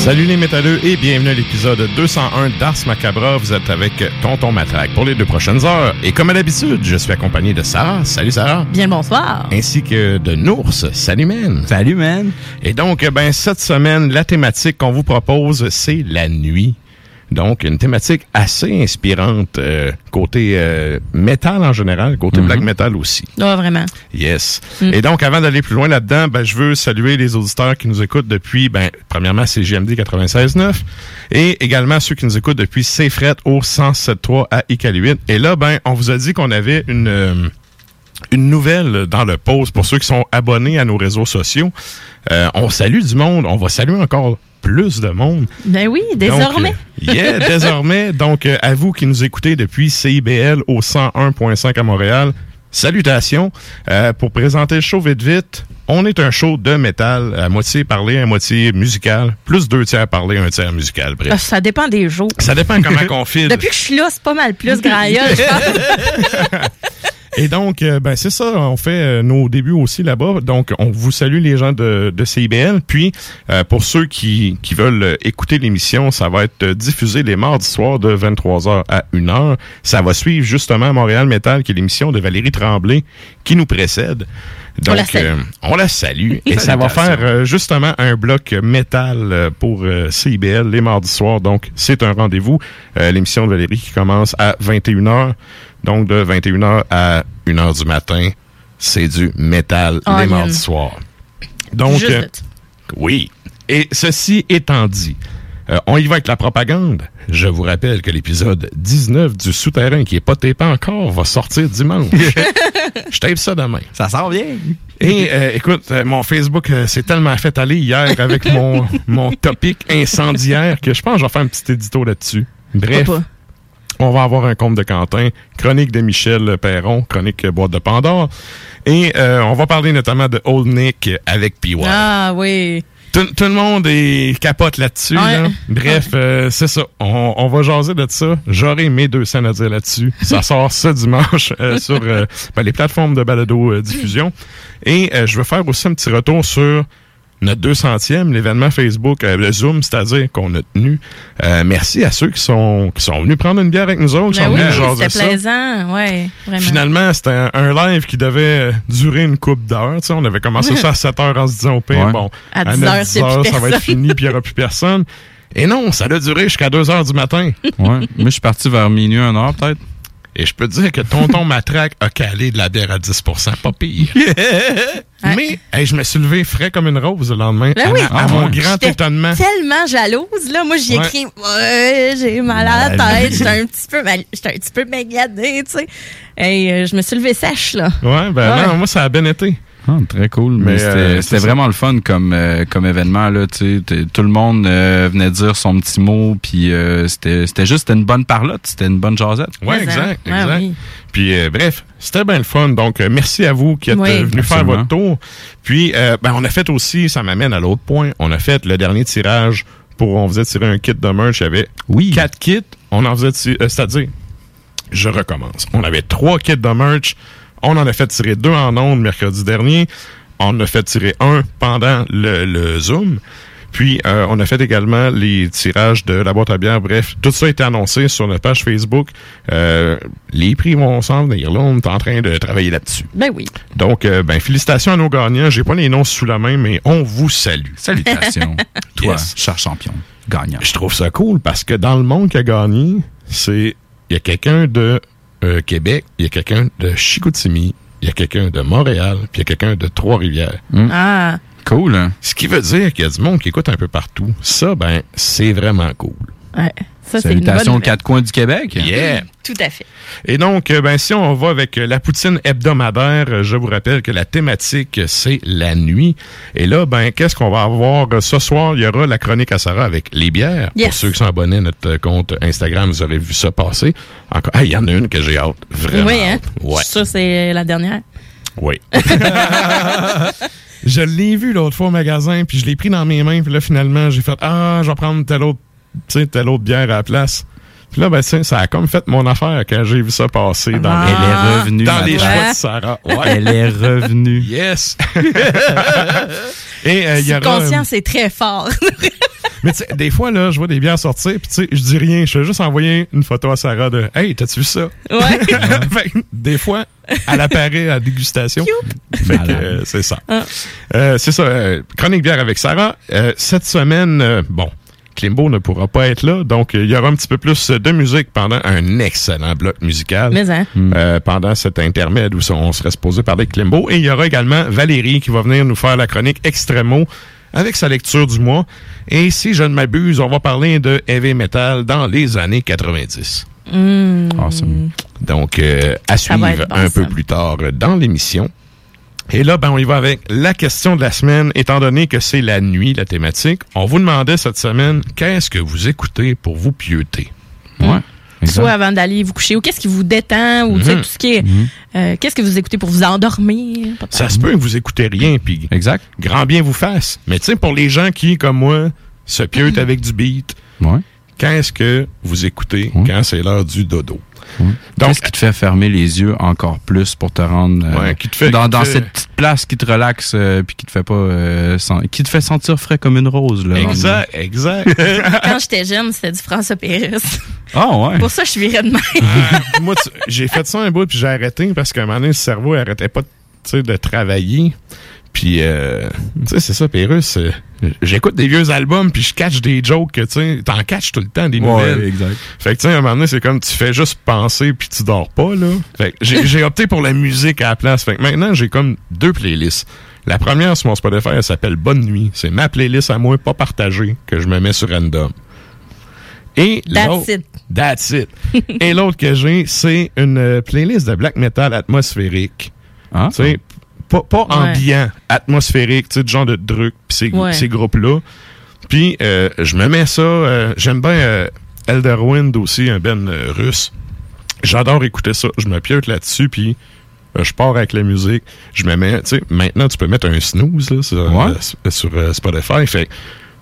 Salut les métalleux et bienvenue à l'épisode 201 d'Ars Macabra. Vous êtes avec Tonton Matraque pour les deux prochaines heures. Et comme à l'habitude, je suis accompagné de Sarah. Salut Sarah. Bien le bonsoir. Ainsi que de Nours. Salut man. Salut man. Et donc, ben, cette semaine, la thématique qu'on vous propose, c'est la nuit. Donc, une thématique assez inspirante euh, côté euh, métal en général, côté black metal aussi. Ah, vraiment. Yes. Et donc, avant d'aller plus loin là-dedans, ben, je veux saluer les auditeurs qui nous écoutent depuis, ben, premièrement, CGMD 96.9 et également ceux qui nous écoutent depuis CFRET au 107.3 à Iqaluit. Et là, ben, on vous a dit qu'on avait une... euh, une nouvelle dans le post pour ceux qui sont abonnés à nos réseaux sociaux. Euh, on salue du monde. On va saluer encore plus de monde. Ben oui, désormais. Donc, euh, yeah, désormais. Donc, euh, à vous qui nous écoutez depuis CIBL au 101.5 à Montréal, salutations. Euh, pour présenter le show vite vite, on est un show de métal, à moitié parlé, à moitié musical, plus deux tiers parlé, un tiers musical. Bref. Ah, Ça dépend des jours. Ça dépend comment qu'on file. Depuis que je suis là, c'est pas mal plus grand gueule, je pense. Et donc, euh, ben c'est ça, on fait euh, nos débuts aussi là-bas. Donc, on vous salue les gens de, de CIBL. Puis, euh, pour ceux qui, qui veulent euh, écouter l'émission, ça va être diffusé les mardis soirs de 23h à 1h. Ça va suivre justement Montréal Metal, qui est l'émission de Valérie Tremblay, qui nous précède. Donc, On la salue. on la salue. Et ça va faire justement un bloc métal pour CIBL les mardis soirs. Donc, c'est un rendez-vous. Euh, l'émission de Valérie qui commence à 21h. Donc, de 21h à 1h du matin, c'est du métal Oh, les mardis soirs. Donc, Juste euh, oui. Et ceci étant dit, euh, on y va avec la propagande. Je vous rappelle que l'épisode 19 du Souterrain, qui est pas tapé encore, va sortir dimanche. Je tape ça demain. Ça sent bien. Et euh, écoute, euh, mon Facebook euh, s'est tellement fait aller hier avec mon, mon topic incendiaire que je pense que je vais faire un petit édito là-dessus. Bref, Pourquoi on va avoir un compte de Quentin, chronique de Michel Perron, chronique boîte de Pandore. Et euh, on va parler notamment de Old Nick avec PY. Ah oui. tout, tout le monde est capote là-dessus. Ouais. là. Bref, euh, c'est ça. On, on va jaser de ça. J'aurai mes deux scènes à dire là-dessus. Ça sort ce dimanche euh, sur euh, ben, les plateformes de balado diffusion. Et euh, je veux faire aussi un petit retour sur notre 200e, l'événement Facebook, euh, le Zoom, c'est-à-dire qu'on a tenu. Euh, merci à ceux qui sont qui sont venus prendre une bière avec nous autres, qui Ben sont oui, venus c'était ça. plaisant. Ouais, vraiment. Finalement, c'était un, un live qui devait euh, durer une coupe d'heures. Tu sais, On avait commencé ça à 7 heures en se disant au pire, Ouais. bon, À 9, 10 heures, c'est plus ça va être personne. fini, puis il n'y aura plus personne. Et non, ça a duré jusqu'à 2 heures du matin. Ouais. Moi, je suis parti vers minuit, un heure, peut-être. Et je peux te dire que Tonton Matraque a calé de la bière à 10% pas pire. Mais hey, je me suis levé frais comme une rose le lendemain. Ben à oui. à Ah mon grand étonnement. tellement jalouse, là. Moi, j'y ai Ouais. écrit, ouais, j'ai mal à la tête, j'étais un petit peu mal, j'étais un petit peu magadée, tu sais. Et euh, je me suis levée sèche, là. Ouais, ben Ouais. non, moi, ça a bien été. Ah, très cool. Mais, Mais, c'était euh, vraiment le fun comme, euh, comme événement. Là, tu sais. T'es- tout le monde euh, venait dire son petit mot. Puis euh, c'était c'était juste une bonne parlotte. C'était une bonne jasette. Ouais, exact, exact. ah oui. Puis euh, bref, c'était bien le fun. Donc euh, merci à vous qui êtes Oui. venus faire votre tour. Puis euh, ben on a fait aussi, ça m'amène à l'autre point. On a fait le dernier tirage pour on faisait tirer un kit de merch. Il y avait Oui. quatre kits. On en faisait tirer, euh, c'est-à-dire, je recommence. On avait trois kits de merch. On en a fait tirer deux en ondes mercredi dernier. On en a fait tirer un pendant le, le Zoom. Puis, euh, on a fait également les tirages de la boîte à bière. Bref, tout ça a été annoncé sur notre page Facebook. Euh, les prix vont s'en venir. Là, on est en train de travailler là-dessus. Ben oui. Donc, euh, ben, félicitations à nos gagnants. J'ai pas les noms sous la main, mais on vous salue. Salutations. Toi, Yes. cher champion, gagnant. Je trouve ça cool parce que dans le monde qui a gagné, c'est il y a quelqu'un de euh, Québec, il y a quelqu'un de Chicoutimi, il y a quelqu'un de Montréal, puis il y a quelqu'un de Trois-Rivières. Ah, Cool, hein? Ce qui veut dire qu'il y a du monde qui écoute un peu partout. Ça, ben, c'est vraiment cool. Ouais. Ça, Salutations aux quatre coins du Québec. Yeah! Tout à fait. Et donc, euh, ben, si on va avec euh, la poutine hebdomadaire, euh, je vous rappelle que la thématique, c'est la nuit. Et là, ben, qu'est-ce qu'on va avoir ce soir? Il y aura la chronique à Sarah avec les bières. Yes. Pour ceux qui sont abonnés à notre compte Instagram, vous aurez vu ça passer. Encore, ah, il y en a une que j'ai hâte. Vraiment. oui, hein? hâte. Ouais. Ça, c'est la dernière. Oui. je l'ai vu l'autre fois au magasin, puis je l'ai pris dans mes mains, puis là, finalement, j'ai fait Ah, je vais prendre telle autre, tu sais, telle autre bière à la place. Puis là, ben, ça a comme fait mon affaire quand j'ai vu ça passer dans, Ah. les, Elle est revenue. dans les choix de Sarah. Ouais. Elle est revenue. Yes! Et euh, il y aura. Subconscient, c'est très fort. Mais tu sais, des fois, là, je vois des bières sortir, puis tu sais, je dis rien. Je fais juste envoyer une photo à Sarah de Hey, t'as-tu vu ça? ouais. Fait des fois, elle apparaît à la dégustation. Fait que, euh, c'est ça. Ah. Euh, c'est ça. euh, chronique bière avec Sarah. Euh, cette semaine, euh, bon, Klimbo ne pourra pas être là, donc il y aura un petit peu plus de musique pendant un excellent bloc musical. Mais, hein. euh, pendant cet intermède où on serait supposé parler de Klimbo. Et il y aura également Valérie qui va venir nous faire la chronique Extremo avec sa lecture du mois. Et si je ne m'abuse, on va parler de heavy metal dans les années 90. Awesome. Donc, euh, à Ça suivre bon, un ça. peu plus tard dans l'émission. Et là, ben, on y va avec la question de la semaine, étant donné que c'est la nuit, la thématique. On vous demandait cette semaine, qu'est-ce que vous écoutez pour vous pieuter? Ouais. Exact. Soit avant d'aller vous coucher, ou qu'est-ce qui vous détend, ou tu sais, Mhm. tout ce qui est. euh, qu'est-ce que vous écoutez pour vous endormir? Ça se peut que vous écoutez rien, puis Exact. grand bien vous fasse. Mais tu sais, pour les gens qui, comme moi, se pieutent avec du beat, Ouais. qu'est-ce que vous écoutez Ouais. quand c'est l'heure du dodo? Donc, Qu'est-ce qui te fait fermer les yeux encore plus pour te rendre euh, Ouais, qui te fait- dans, dans qui te- cette petite place qui te relaxe euh, puis qui te fait pas euh, qui te fait sentir frais comme une rose là? exact, exact. Quand j'étais jeune, c'était du François Péris. Ah ouais. Pour ça, je suis virée de même. moi, tu- j'ai fait ça un bout, puis j'ai arrêté parce qu'à un moment donné, le cerveau arrêtait pas tu sais, de travailler. Puis, euh, tu sais, c'est ça, Pérus. euh, J'écoute des vieux albums, puis je catch des jokes, que, tu sais, t'en catches tout le temps, des nouvelles. Ouais, exact. Fait que, tu sais, à un moment donné, c'est comme tu fais juste penser, puis tu dors pas, là. Fait que j'ai opté pour la musique à la place. Fait que maintenant, j'ai comme deux playlists. La première sur mon Spotify, elle s'appelle Bonne Nuit. C'est ma playlist à moi, pas partagée, que je me mets sur random. Et That's it. That's it. Et l'autre que j'ai, c'est une euh, playlist de black metal atmosphérique. Ah. Tu sais, pas, pas Ouais. ambiant, atmosphérique, tu sais, genre de truc, pis ces, Ouais. ces groupes-là. Puis, euh, je me mets ça, euh, j'aime bien euh, Elderwind aussi, un ben euh, russe. J'adore écouter ça. Je me piote là-dessus, puis euh, je pars avec la musique, je me mets, tu sais, maintenant tu peux mettre un snooze là, sur, Ouais. euh, sur euh, Spotify, fait que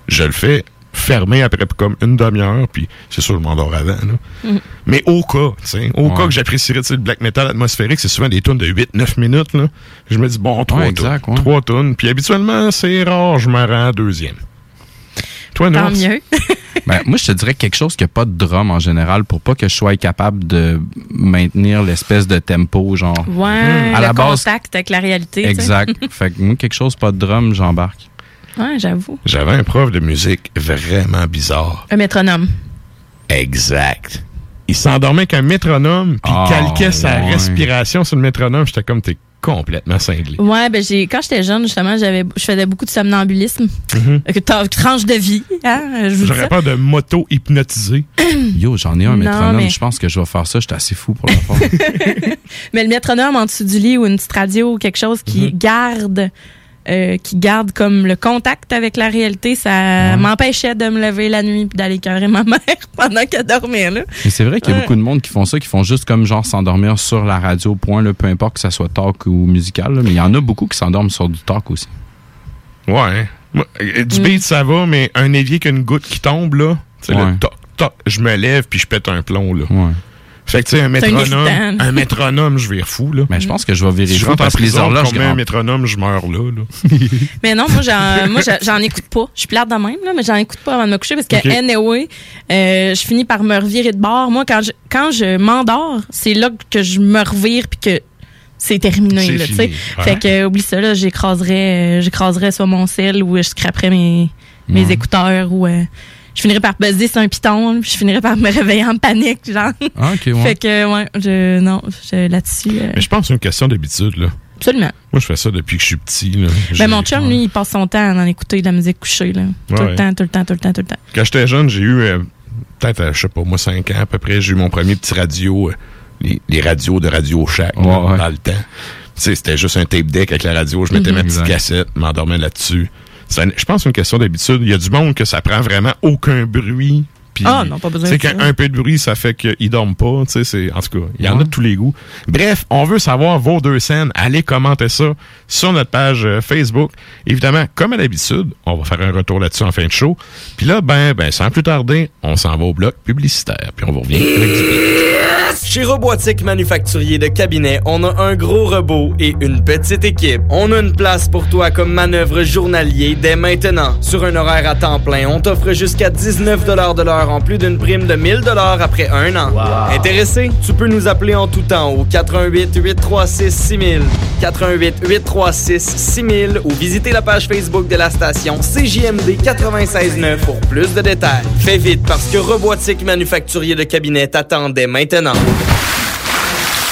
je le fais fermé après comme une demi-heure, puis c'est sûr je m'endors avant. Là. Mais au cas, tu sais, au Ouais. cas que j'apprécierais le black metal atmosphérique, c'est souvent des tunes de 8-9 minutes. Là. Je me dis, bon, trois Ouais, tunes. exact, ouais. Trois tunes. Puis habituellement, c'est rare, je me rends deuxième. Toi, Tant Nurs? mieux. Ben, moi, je te dirais quelque chose qui n'a pas de drum en général pour pas que je sois capable de maintenir l'espèce de tempo, genre. Ouais, À le la base- contact avec la réalité. Exact. fait que moi, quelque chose pas de drum, j'embarque. Ouais, j'avoue. J'avais un prof de musique vraiment bizarre. Un métronome. Exact. Il s'endormait avec un métronome, puis Ah, calquait sa ouais. respiration sur le métronome. J'étais comme, t'es complètement cinglé. Ouais, ben j'ai quand j'étais jeune justement, j'avais je faisais beaucoup de somnambulisme. Euh, que t'as- Tranche de vie, hein, J'aurais peur de m'auto-hypnotiser. Yo, j'en ai un Non, métronome. mais- Je pense que je vais faire ça. J'étais assez fou pour le faire. Mais le métronome en dessous du lit ou une petite radio ou quelque chose qui Mhm. garde euh, qui garde comme le contact avec la réalité, ça m'empêchait de me lever la nuit puis d'aller écœurer ma mère pendant qu'elle dormait là. Mais c'est vrai qu'il y a beaucoup de monde qui font ça, qui font juste comme genre s'endormir sur la radio, point, là, peu importe que ça soit talk ou musical. là. mais il y en a beaucoup qui s'endorment sur du talk aussi. Ouais. Moi, euh, du Mm. beat, ça va, mais un évier qu'une goutte qui tombe, là, tu sais, Ouais. le toc, toc, je me lève puis je pète un plomb, là. Ouais. Fait que, tu sais, un métronome, un métronome, je vais fou, là. Mais je pense que je vais Si vérifier je rentre en parce que les prison, horloges met un métronome, je meurs là, là. Mais non, moi j'en écoute pas. Je suis plate de même là, mais j'en écoute pas avant de me coucher parce que Ok. anyway, euh, je finis par me revirer de bord. Moi quand je quand je m'endors, c'est là que je me revire puis que c'est terminé là, tu fini. sais. Ouais. Fait que euh, oublie ça là, j'écraserais euh, j'écraserais sur mon sel ou je scraperais mes mes Ouais. écouteurs ou euh, je finirais par buzzer sur un piton, puis je finirais par me réveiller en panique genre. Ah, ok, ouais. Fait que ouais, je non, je là-dessus euh, Mais je pense que c'est une question d'habitude, là. absolument. Moi, je fais ça depuis que je suis petit, là. Ben mon chum lui, il passe son temps à en écouter de la musique couchée là. Tout Ouais. le temps, tout le temps, tout le temps, tout le temps. Quand j'étais jeune, j'ai eu, euh, peut-être, euh, je sais pas, moi, 5 ans à peu près, j'ai eu mon premier petit radio, euh, les, les radios de Radio Shack, là, Ouais, dans le temps. Tu sais, c'était juste un tape deck avec la radio, je mettais ma petite Exact. cassette, m'endormais là-dessus. Je pense que c'est une question d'habitude. Il y a du monde que ça prend vraiment aucun bruit. Puis- Ah, non, pas besoin Tu sais, de ça. qu'un un peu de bruit, ça fait qu'ils dorment pas. Tu sais, c'est, en tout cas, il y en a de tous les goûts. Bref, on veut savoir vos deux scènes. Allez commenter ça sur notre page euh, Facebook. Évidemment, comme à l'habitude, on va faire un retour là-dessus en fin de show. Puis là, ben, ben, sans plus tarder, on s'en va au bloc publicitaire. Puis on vous revient avec du beat. Chez Robotique Manufacturier de Cabinet, on a un gros robot et une petite équipe. On a une place pour toi comme manœuvre journalier dès maintenant. Sur un horaire à temps plein, on t'offre jusqu'à 19 de l'heure en plus d'une prime de 1000 après un an. Intéressé? Tu peux nous appeler en tout temps au 88 836 6000, 88 836 6000 ou visiter la page Facebook de la station CJMD 96.9 pour plus de détails. Fais vite parce que Robotique Manufacturier de Cabinet t'attendait maintenant.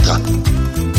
Pierre-Bertrand.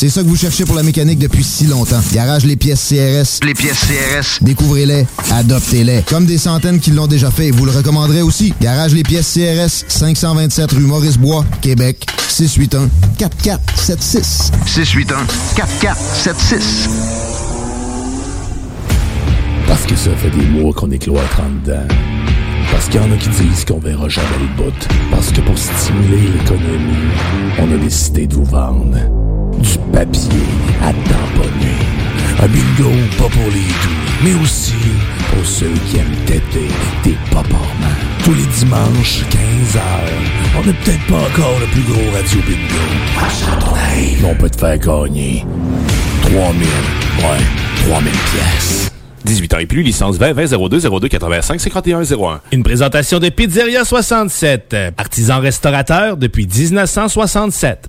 C'est ça que vous cherchez pour la mécanique depuis si longtemps. Garage Les Pièces CRS. Les pièces CRS. Découvrez-les, adoptez-les. Comme des centaines qui l'ont déjà fait, vous le recommanderez aussi. Garage Les Pièces CRS, 527 rue Maurice-Bois, Québec, 681 4476. 681 4476. Parce que ça fait des mois qu'on est cloître en dedans. Parce qu'il y en a qui disent qu'on verra jamais le bout. Parce que pour stimuler l'économie, on a décidé de vous vendre du papier à tamponner. Un bingo pas pour les doux, mais aussi pour ceux qui aiment têter des paparmans. Tous les dimanches, 15h, on n'est peut-être pas encore le plus gros radio bingo. On peut te faire gagner 3000, ouais, 3000 pièces. 18 ans et plus, licence 20 20 02 02 85 51 01. Une présentation de Pizzeria 67, artisan restaurateur depuis 1967.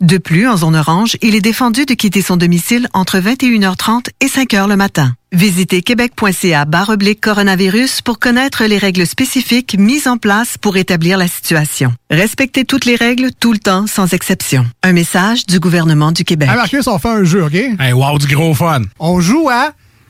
De plus, en zone orange, il est défendu de quitter son domicile entre 21h30 et 5h le matin. Visitez québec.ca oblique coronavirus pour connaître les règles spécifiques mises en place pour établir la situation. Respectez toutes les règles tout le temps, sans exception. Un message du gouvernement du Québec. Hey Marcus, on fait un jeu, OK? Hey, wow, du gros fun! On joue à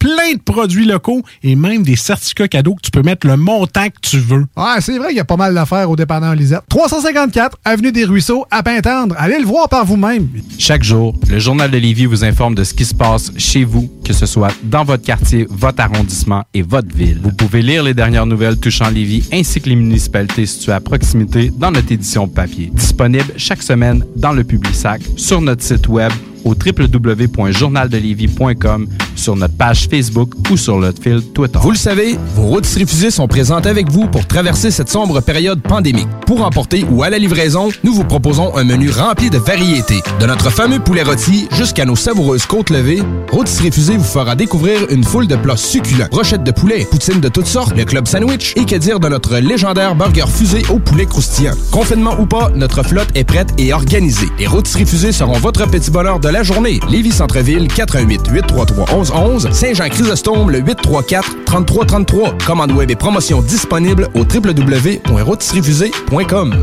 plein de produits locaux et même des certificats cadeaux que tu peux mettre le montant que tu veux. Ouais, c'est vrai, il y a pas mal d'affaires au dépanneur Lisette. 354 Avenue des Ruisseaux, à Pintendre. Allez le voir par vous-même. Chaque jour, le Journal de Lévis vous informe de ce qui se passe chez vous, que ce soit dans votre quartier, votre arrondissement et votre ville. Vous pouvez lire les dernières nouvelles touchant Lévis ainsi que les municipalités situées à proximité dans notre édition papier. Disponible chaque semaine dans le Publisac, sur notre site web au www.journaldelivie.com, sur notre page Facebook ou sur notre fil Twitter. Vous le savez, vos routes refusées sont présentes avec vous pour traverser cette sombre période pandémique. Pour emporter ou à la livraison, nous vous proposons un menu rempli de variétés. De notre fameux poulet rôti jusqu'à nos savoureuses côtes levées, Routes Refusées vous fera découvrir une foule de plats succulents. Brochettes de poulet, poutines de toutes sortes, le club sandwich et que dire de notre légendaire burger fusé au poulet croustillant. Confinement ou pas, notre flotte est prête et organisée. Les Routes Refusées seront votre petit bonheur de la journée. Lévis Centreville, 418 833 1111 Saint-Jean-Chrysostome, le 834-3333. Commande web et promotion disponible au www.rôtisseriefusée.com.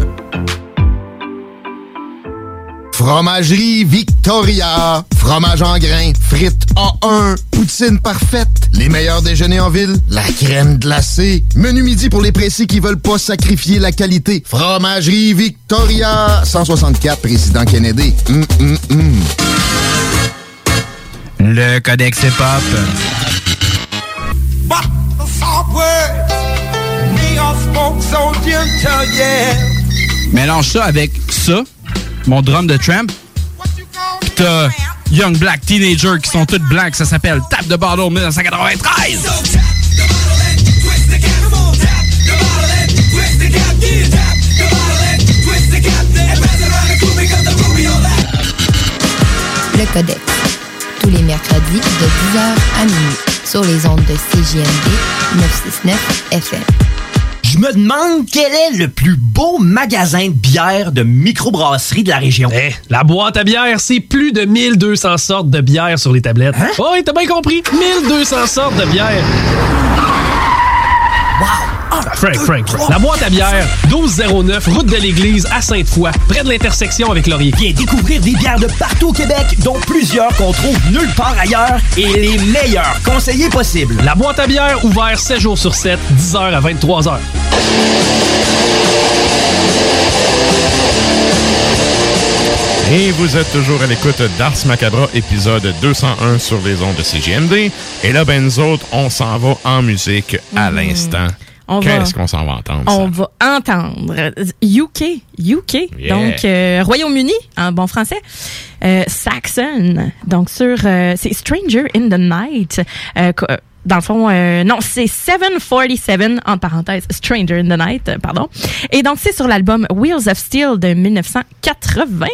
Fromagerie Victoria. Fromage en grains. Frites A1. Poutine parfaite. Les meilleurs déjeuners en ville. La crème glacée. Menu midi pour les pressés qui veulent pas sacrifier la qualité. Fromagerie Victoria. 164 Président Kennedy. Hum, hum, hum. Le Codex Hip-Hop. Mélange ça avec ça, mon drum de tramp. Pis t'as Young Black Teenager qui sont toutes blancs, ça s'appelle Tap de Bottle 1993. Le Codex. Tous les mercredis de 10h à minuit sur les ondes de CJMD 969 FM. Je me demande quel est le plus beau magasin de bière de microbrasserie de la région. Eh, la boîte à bière, c'est plus de 1200 sortes de bière sur les tablettes. Hein? Oh, oui, t'as bien compris. 1200 sortes de bière. Wow! Frank, Frank, Frank. La boîte à bière, 1209, route de l'église à Sainte-Foy, près de l'intersection avec Laurier. Viens découvrir des bières de partout au Québec, dont plusieurs qu'on trouve nulle part ailleurs et les meilleurs conseillers possibles. La boîte à bière, ouvert 7 jours sur 7, 10h à 23h. Et vous êtes toujours à l'écoute d'Ars Macabra, épisode 201 sur les ondes de CGMD. Et là, ben, nous autres, on s'en va en musique à l'instant. Qu'est-ce qu'on s'en va entendre? On va entendre UK, UK, Yeah. donc euh, Royaume-Uni en bon français, euh, Saxon, donc sur euh, c'est Stranger in the Night. euh, euh, dans le fond, euh, non, c'est 747, en parenthèse, Stranger in the Night, pardon. Et donc, c'est sur l'album Wheels of Steel de 1980.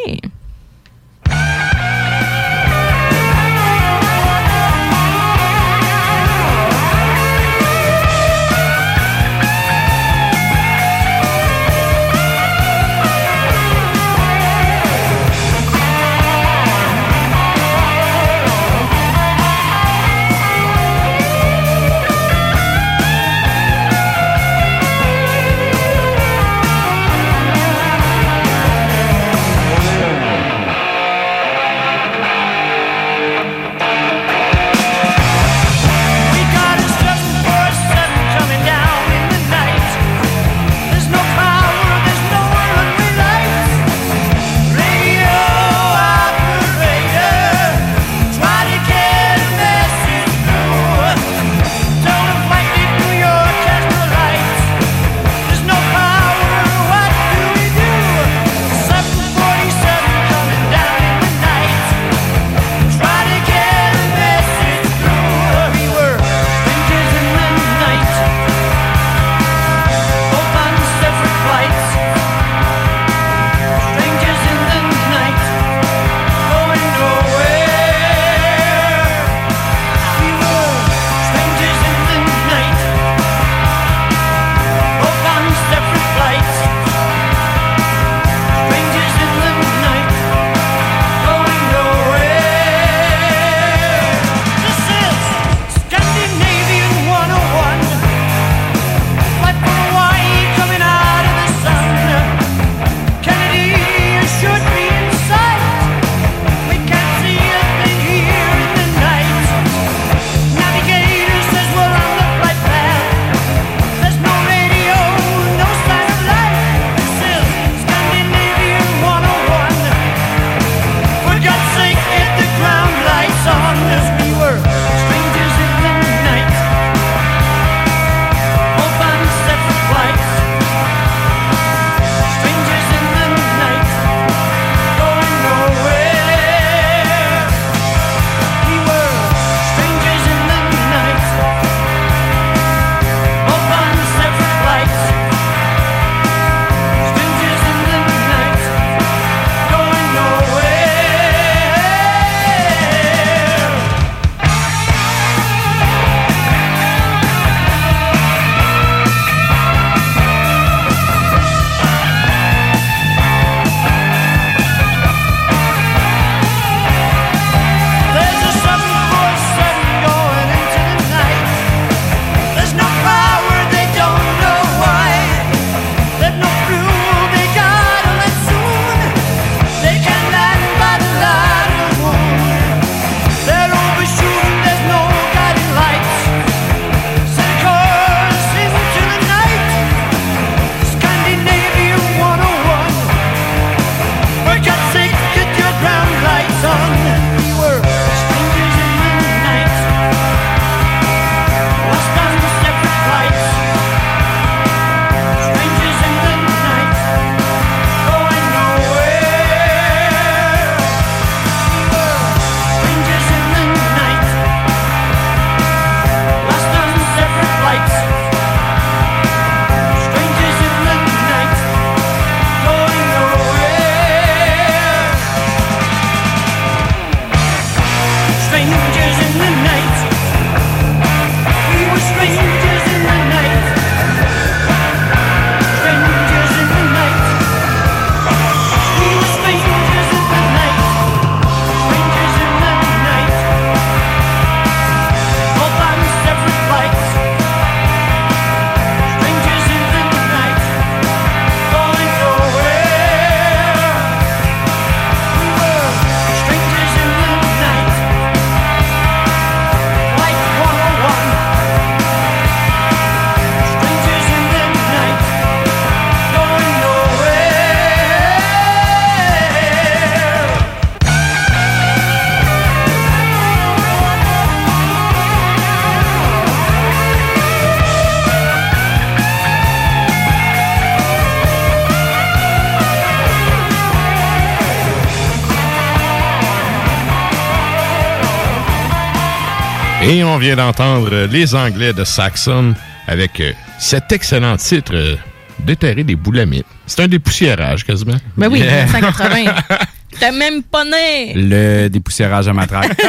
On vient d'entendre les Anglais de Saxon avec euh, cet excellent titre euh, Déterrer des boulamites. C'est un dépoussiérage quasiment. Ben oui, Yeah. 180. T'as même pas né! Le dépoussiérage à matraque.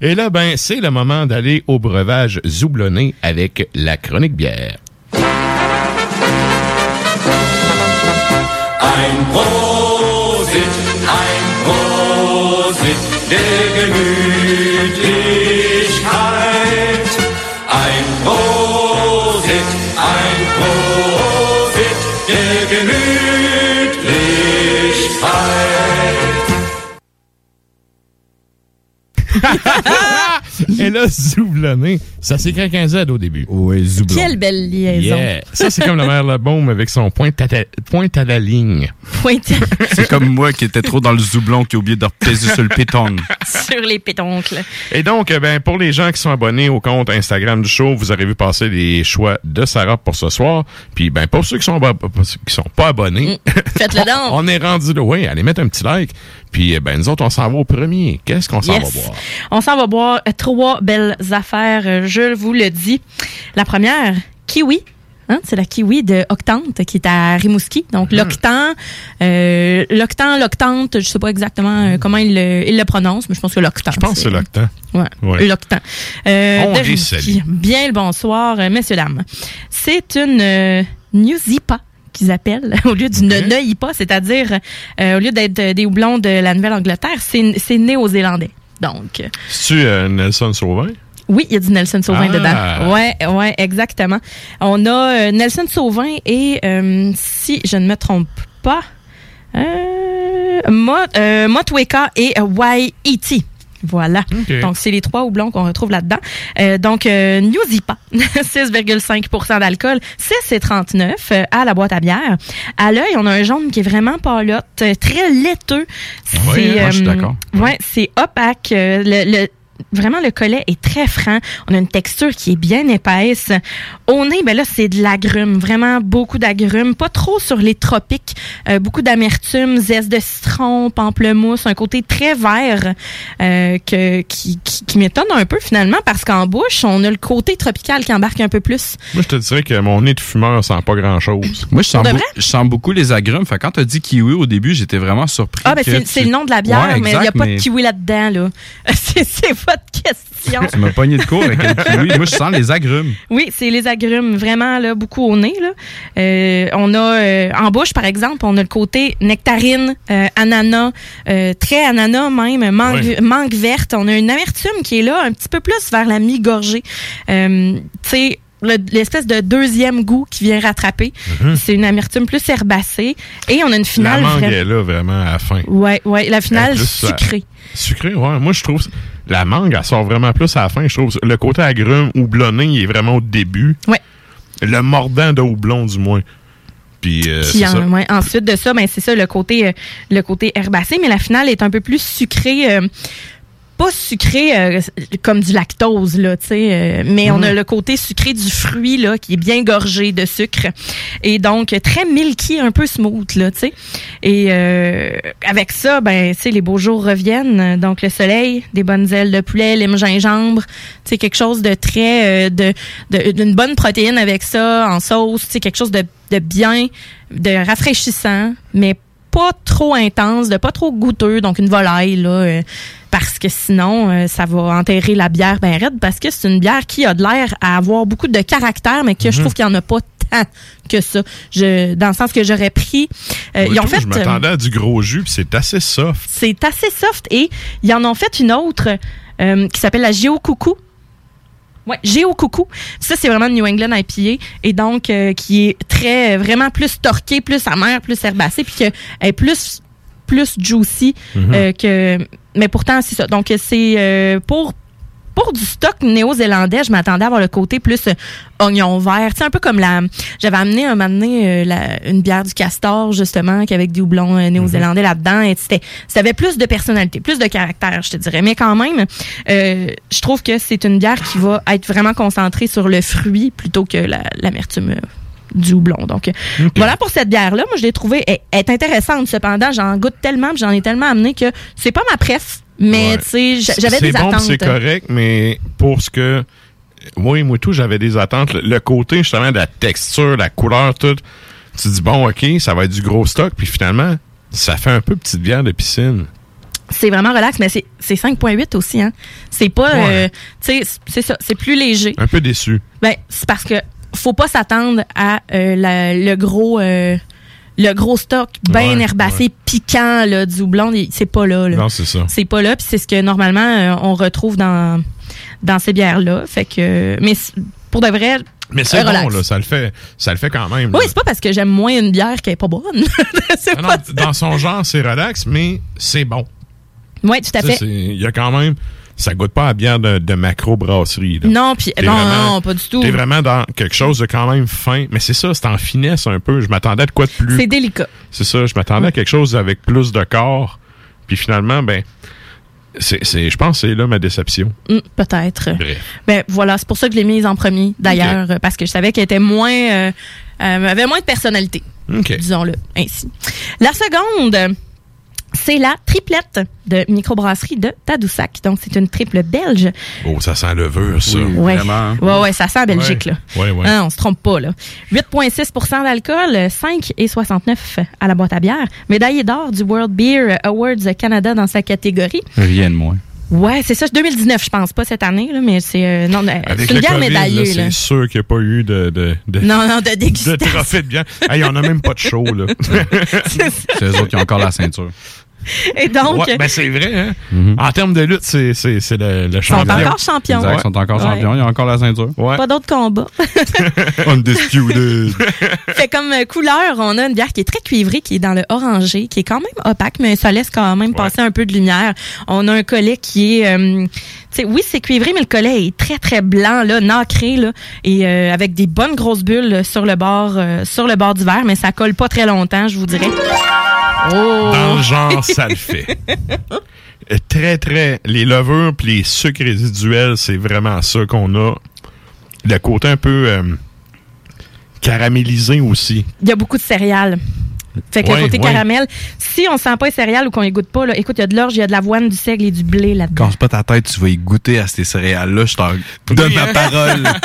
Et là, ben, c'est le moment d'aller au breuvage zoublonné avec la chronique bière. Ein Prosit, ein Prosit là, zoublonné, ça s'écrit qu'un Z au début. Oui, zoublon. Quelle belle liaison. Yeah. Ça, c'est comme le maire Lebaume avec son point à, ta- point à la ligne. C'est comme moi qui étais trop dans le zoublon qui a oublié de repaiser sur le péton. sur les pétoncles. Et donc, eh ben, pour les gens qui sont abonnés au compte Instagram du show, vous aurez vu passer les choix de Sarah pour ce soir. Puis, ben, pour ceux qui sont, qui sont pas abonnés, Faites-le donc. on est rendu là. Oui, allez mettre un petit like. Puis, eh ben, nous autres, on s'en va au premier. Qu'est-ce qu'on s'en Yes. va boire? On s'en va boire trois belles affaires, euh, je vous le dis. La première, kiwi. Hein, c'est la kiwi de Octante qui est à Rimouski. Donc, l'octan, euh, l'octan, l'octante, je sais pas exactement euh, comment il le, il le prononce, mais je pense que l'octan. Je pense que c'est l'octan. Ouais, Ouais. l'octan. Euh, On. Bien le bonsoir, euh, messieurs, dames. C'est une euh, New Zipa qu'ils appellent, au lieu d'une Neuipa, c'est-à-dire, euh, au lieu d'être des houblons de la Nouvelle-Angleterre, c'est c'est néo-zélandais. Donc, C'est-tu Nelson Sauvin? Oui, il y a du Nelson Sauvin Ah. dedans. Ouais, ouais, exactement. On a euh, Nelson Sauvin et, euh, si je ne me trompe pas, euh, Mot, euh, Motweka et Waiti. Voilà. Donc, c'est les trois houblons qu'on retrouve là-dedans. Euh, donc, euh, New Zipa, 6,5% d'alcool, 6,39 euh, à la boîte à bière. À l'œil, on a un jaune qui est vraiment palotte, euh, très laiteux. Oui, je suis d'accord. Ouais, c'est opaque. le, le- Vraiment, le collet est très franc. On a une texture qui est bien épaisse. Au nez, ben là, c'est de l'agrume. Vraiment beaucoup d'agrumes. Pas trop sur les tropiques. Euh, beaucoup d'amertume, zeste de citron, pamplemousse. Un côté très vert euh, que, qui, qui, qui m'étonne un peu finalement parce qu'en bouche, on a le côté tropical qui embarque un peu plus. Moi, je te dirais que mon nez de fumeur sent pas grand-chose. Moi, je sens, je beaucoup les agrumes. Fait, que quand t'as dit kiwi au début, j'étais vraiment surpris. Ah, ben que c'est tu- c'est le nom de la bière, Ouais, mais il n'y a pas de kiwi là-dedans. Là. C'est c'est votre question. Tu m'as pogné de court avec le kiwi. Moi, je sens les agrumes. Oui, c'est les agrumes, vraiment là, beaucoup au nez. Là. Euh, on a euh, en bouche, par exemple, on a le côté nectarine, euh, ananas, très ananas même, mangue, verte. On a une amertume qui est là, un petit peu plus vers la mi-gorgée. Tu sais, le- l'espèce de deuxième goût qui vient rattraper. Mhm. C'est une amertume plus herbacée. Et on a une La finale mangue vraiment- est là, vraiment, à la fin. Ouais, ouais, la finale sucrée. Sucré, ouais. Moi, je trouve la mangue, elle sort vraiment plus à la fin. Je trouve le côté agrume ou blonné, il est vraiment au début. Ouais. Le mordant de houblon, du moins. Puis, euh, Puis en- ça. ouais, ensuite de ça, ben c'est ça le côté euh, le côté herbacé, mais la finale est un peu plus sucrée. euh, pas sucré euh, comme du lactose là, tu sais, euh, mais on a le côté sucré du fruit là qui est bien gorgé de sucre. Et donc très milky, un peu smooth là, tu sais. Et euh, avec ça, ben tu sais les beaux jours reviennent, donc le soleil, des bonnes ailes de poulet, lime gingembre, tu sais quelque chose de très euh, de- d'une bonne protéine avec ça en sauce, tu sais quelque chose de de bien, de rafraîchissant, mais pas trop intense, de pas trop goûteux, donc une volaille là, euh, parce que sinon euh, ça va enterrer la bière ben raide, parce que c'est une bière qui a de l'air à avoir beaucoup de caractère, mais que je Mhm. trouve qu'il y en a pas tant que ça. Je, dans le sens que j'aurais pris, euh, ils je ont fait. Je m'attendais à du gros jus, puis c'est assez soft. c'est assez soft et ils en ont fait une autre qui s'appelle la Géo Coucou. Ouais, Géo Coucou. Ça, c'est vraiment New England IPA et donc euh, qui est très, euh, vraiment plus torqué, plus amer, plus herbacé, puis que est plus, plus juicy Mhm. euh, que. Mais pourtant, c'est ça. Donc, c'est euh, pour. Pour du stock néo-zélandais, je m'attendais à avoir le côté plus euh, oignon vert. Sais, un peu comme la... J'avais amené un moment donné euh, la- une bière du Castor, justement, qui avec des houblons euh, néo-zélandais là-dedans. Et c'était, ça avait plus de personnalité, plus de caractère, je te dirais. Mais quand même, euh, je trouve que c'est une bière qui va être vraiment concentrée sur le fruit plutôt que la- l'amertume. du houblon. Donc, voilà pour cette bière-là. Moi, je l'ai trouvée elle- elle est intéressante. Cependant, j'en goûte tellement, j'en ai tellement amené que c'est pas ma préf, Mais, Ouais. tu sais, j'avais des C'est bon, attentes. c'est correct, mais pour ce que. Oui, moi tout, j'avais des attentes. Le, le côté, justement, de la texture, la couleur, tout. Tu dis, bon, OK, ça va être du gros stock, puis finalement, ça fait un peu petite bière de piscine. C'est vraiment relax, mais c'est c'est 5.8 aussi, hein. C'est pas, Ouais. euh, tu sais, c'est ça, c'est plus léger. Un peu déçu. Ben, c'est parce que faut pas s'attendre à euh, la- le gros euh, le gros stock bien Ouais, herbacé, piquant là, du houblon, c'est pas là. là. Non, c'est ça. C'est pas là, puis c'est ce que normalement euh, on retrouve dans dans ces bières là. Fait que, mais pour de vrai. Mais c'est bon, là, ça le fait, ça le fait quand même. Oui, c'est pas parce que j'aime moins une bière qu'elle est pas bonne. c'est non, pas dans son genre, c'est relax, mais c'est bon. Oui, tout à fait. Il y a quand même. Ça goûte pas à bière de, de macro-brasserie. là. Non, puis non, vraiment- non, pas du tout. T'es vraiment dans quelque chose de quand même fin. Mais c'est ça, c'est en finesse un peu. Je m'attendais à de quoi de plus. C'est délicat. C'est ça, je m'attendais à quelque chose avec plus de corps. Puis finalement, ben, c'est, c'est, je pense que c'est là ma déception. Hmm, Peut-être. Ben voilà, c'est pour ça que je l'ai mise en premier, d'ailleurs, parce que je savais qu'elle était moins, euh, euh, avait moins de personnalité, OK. disons-le ainsi. La seconde, c'est la triplette de microbrasserie de Tadoussac. Donc c'est une triple belge. Oh, ça sent levure, ça. Ouais. ouais, ouais, ça sent Belgique Ouais. là. Ouais, ouais. Hein, on se trompe pas là. 8,6% d'alcool, 5 et 69 à la boîte à bière. Médaillé d'or du World Beer Awards Canada dans sa catégorie. Rien de moins. Ouais, c'est ça, 2019, je pense pas cette année là, mais c'est euh, non, euh, c'est une bière médaillée c'est sûr qu'il n'y a pas eu de, de, de, Non, non, de de trophée de bière. Hey, on n'a même pas de show, là. C'est eux autres qui ont encore la ceinture. Et donc, Ouais, ben c'est vrai, hein? Mhm. En termes de lutte, c'est, c'est, c'est le, le sont champion. encore champions. Exact, ils sont encore Ouais. champions, ils ont encore la ceinture. Ouais. Pas d'autres combats. Undisputed. fait comme euh, couleur, on a une bière qui est très cuivrée, qui est dans le orangé, qui est quand même opaque, mais ça laisse quand même passer un peu de lumière. On a un collet qui est, euh, tu sais, oui, c'est cuivré, mais le collet est très très blanc, là, nacré, là, et euh, avec des bonnes grosses bulles sur le bord, euh, sur le bord du verre, mais ça colle pas très longtemps, je vous dirais. Oh! Dans le genre, ça le fait. Très, très. Les levures puis les sucres résiduels, c'est vraiment ça qu'on a. Le côté un peu euh, caramélisé aussi. Il y a beaucoup de céréales. Fait que Ouais, le côté ouais. caramel, si on sent pas les céréales ou qu'on les goûte pas, là, écoute, il y a de l'orge, il y a de l'avoine, du seigle et du blé là-dedans. Casse pas ta tête, tu vas y goûter à ces céréales-là, je t'en donne ma parole.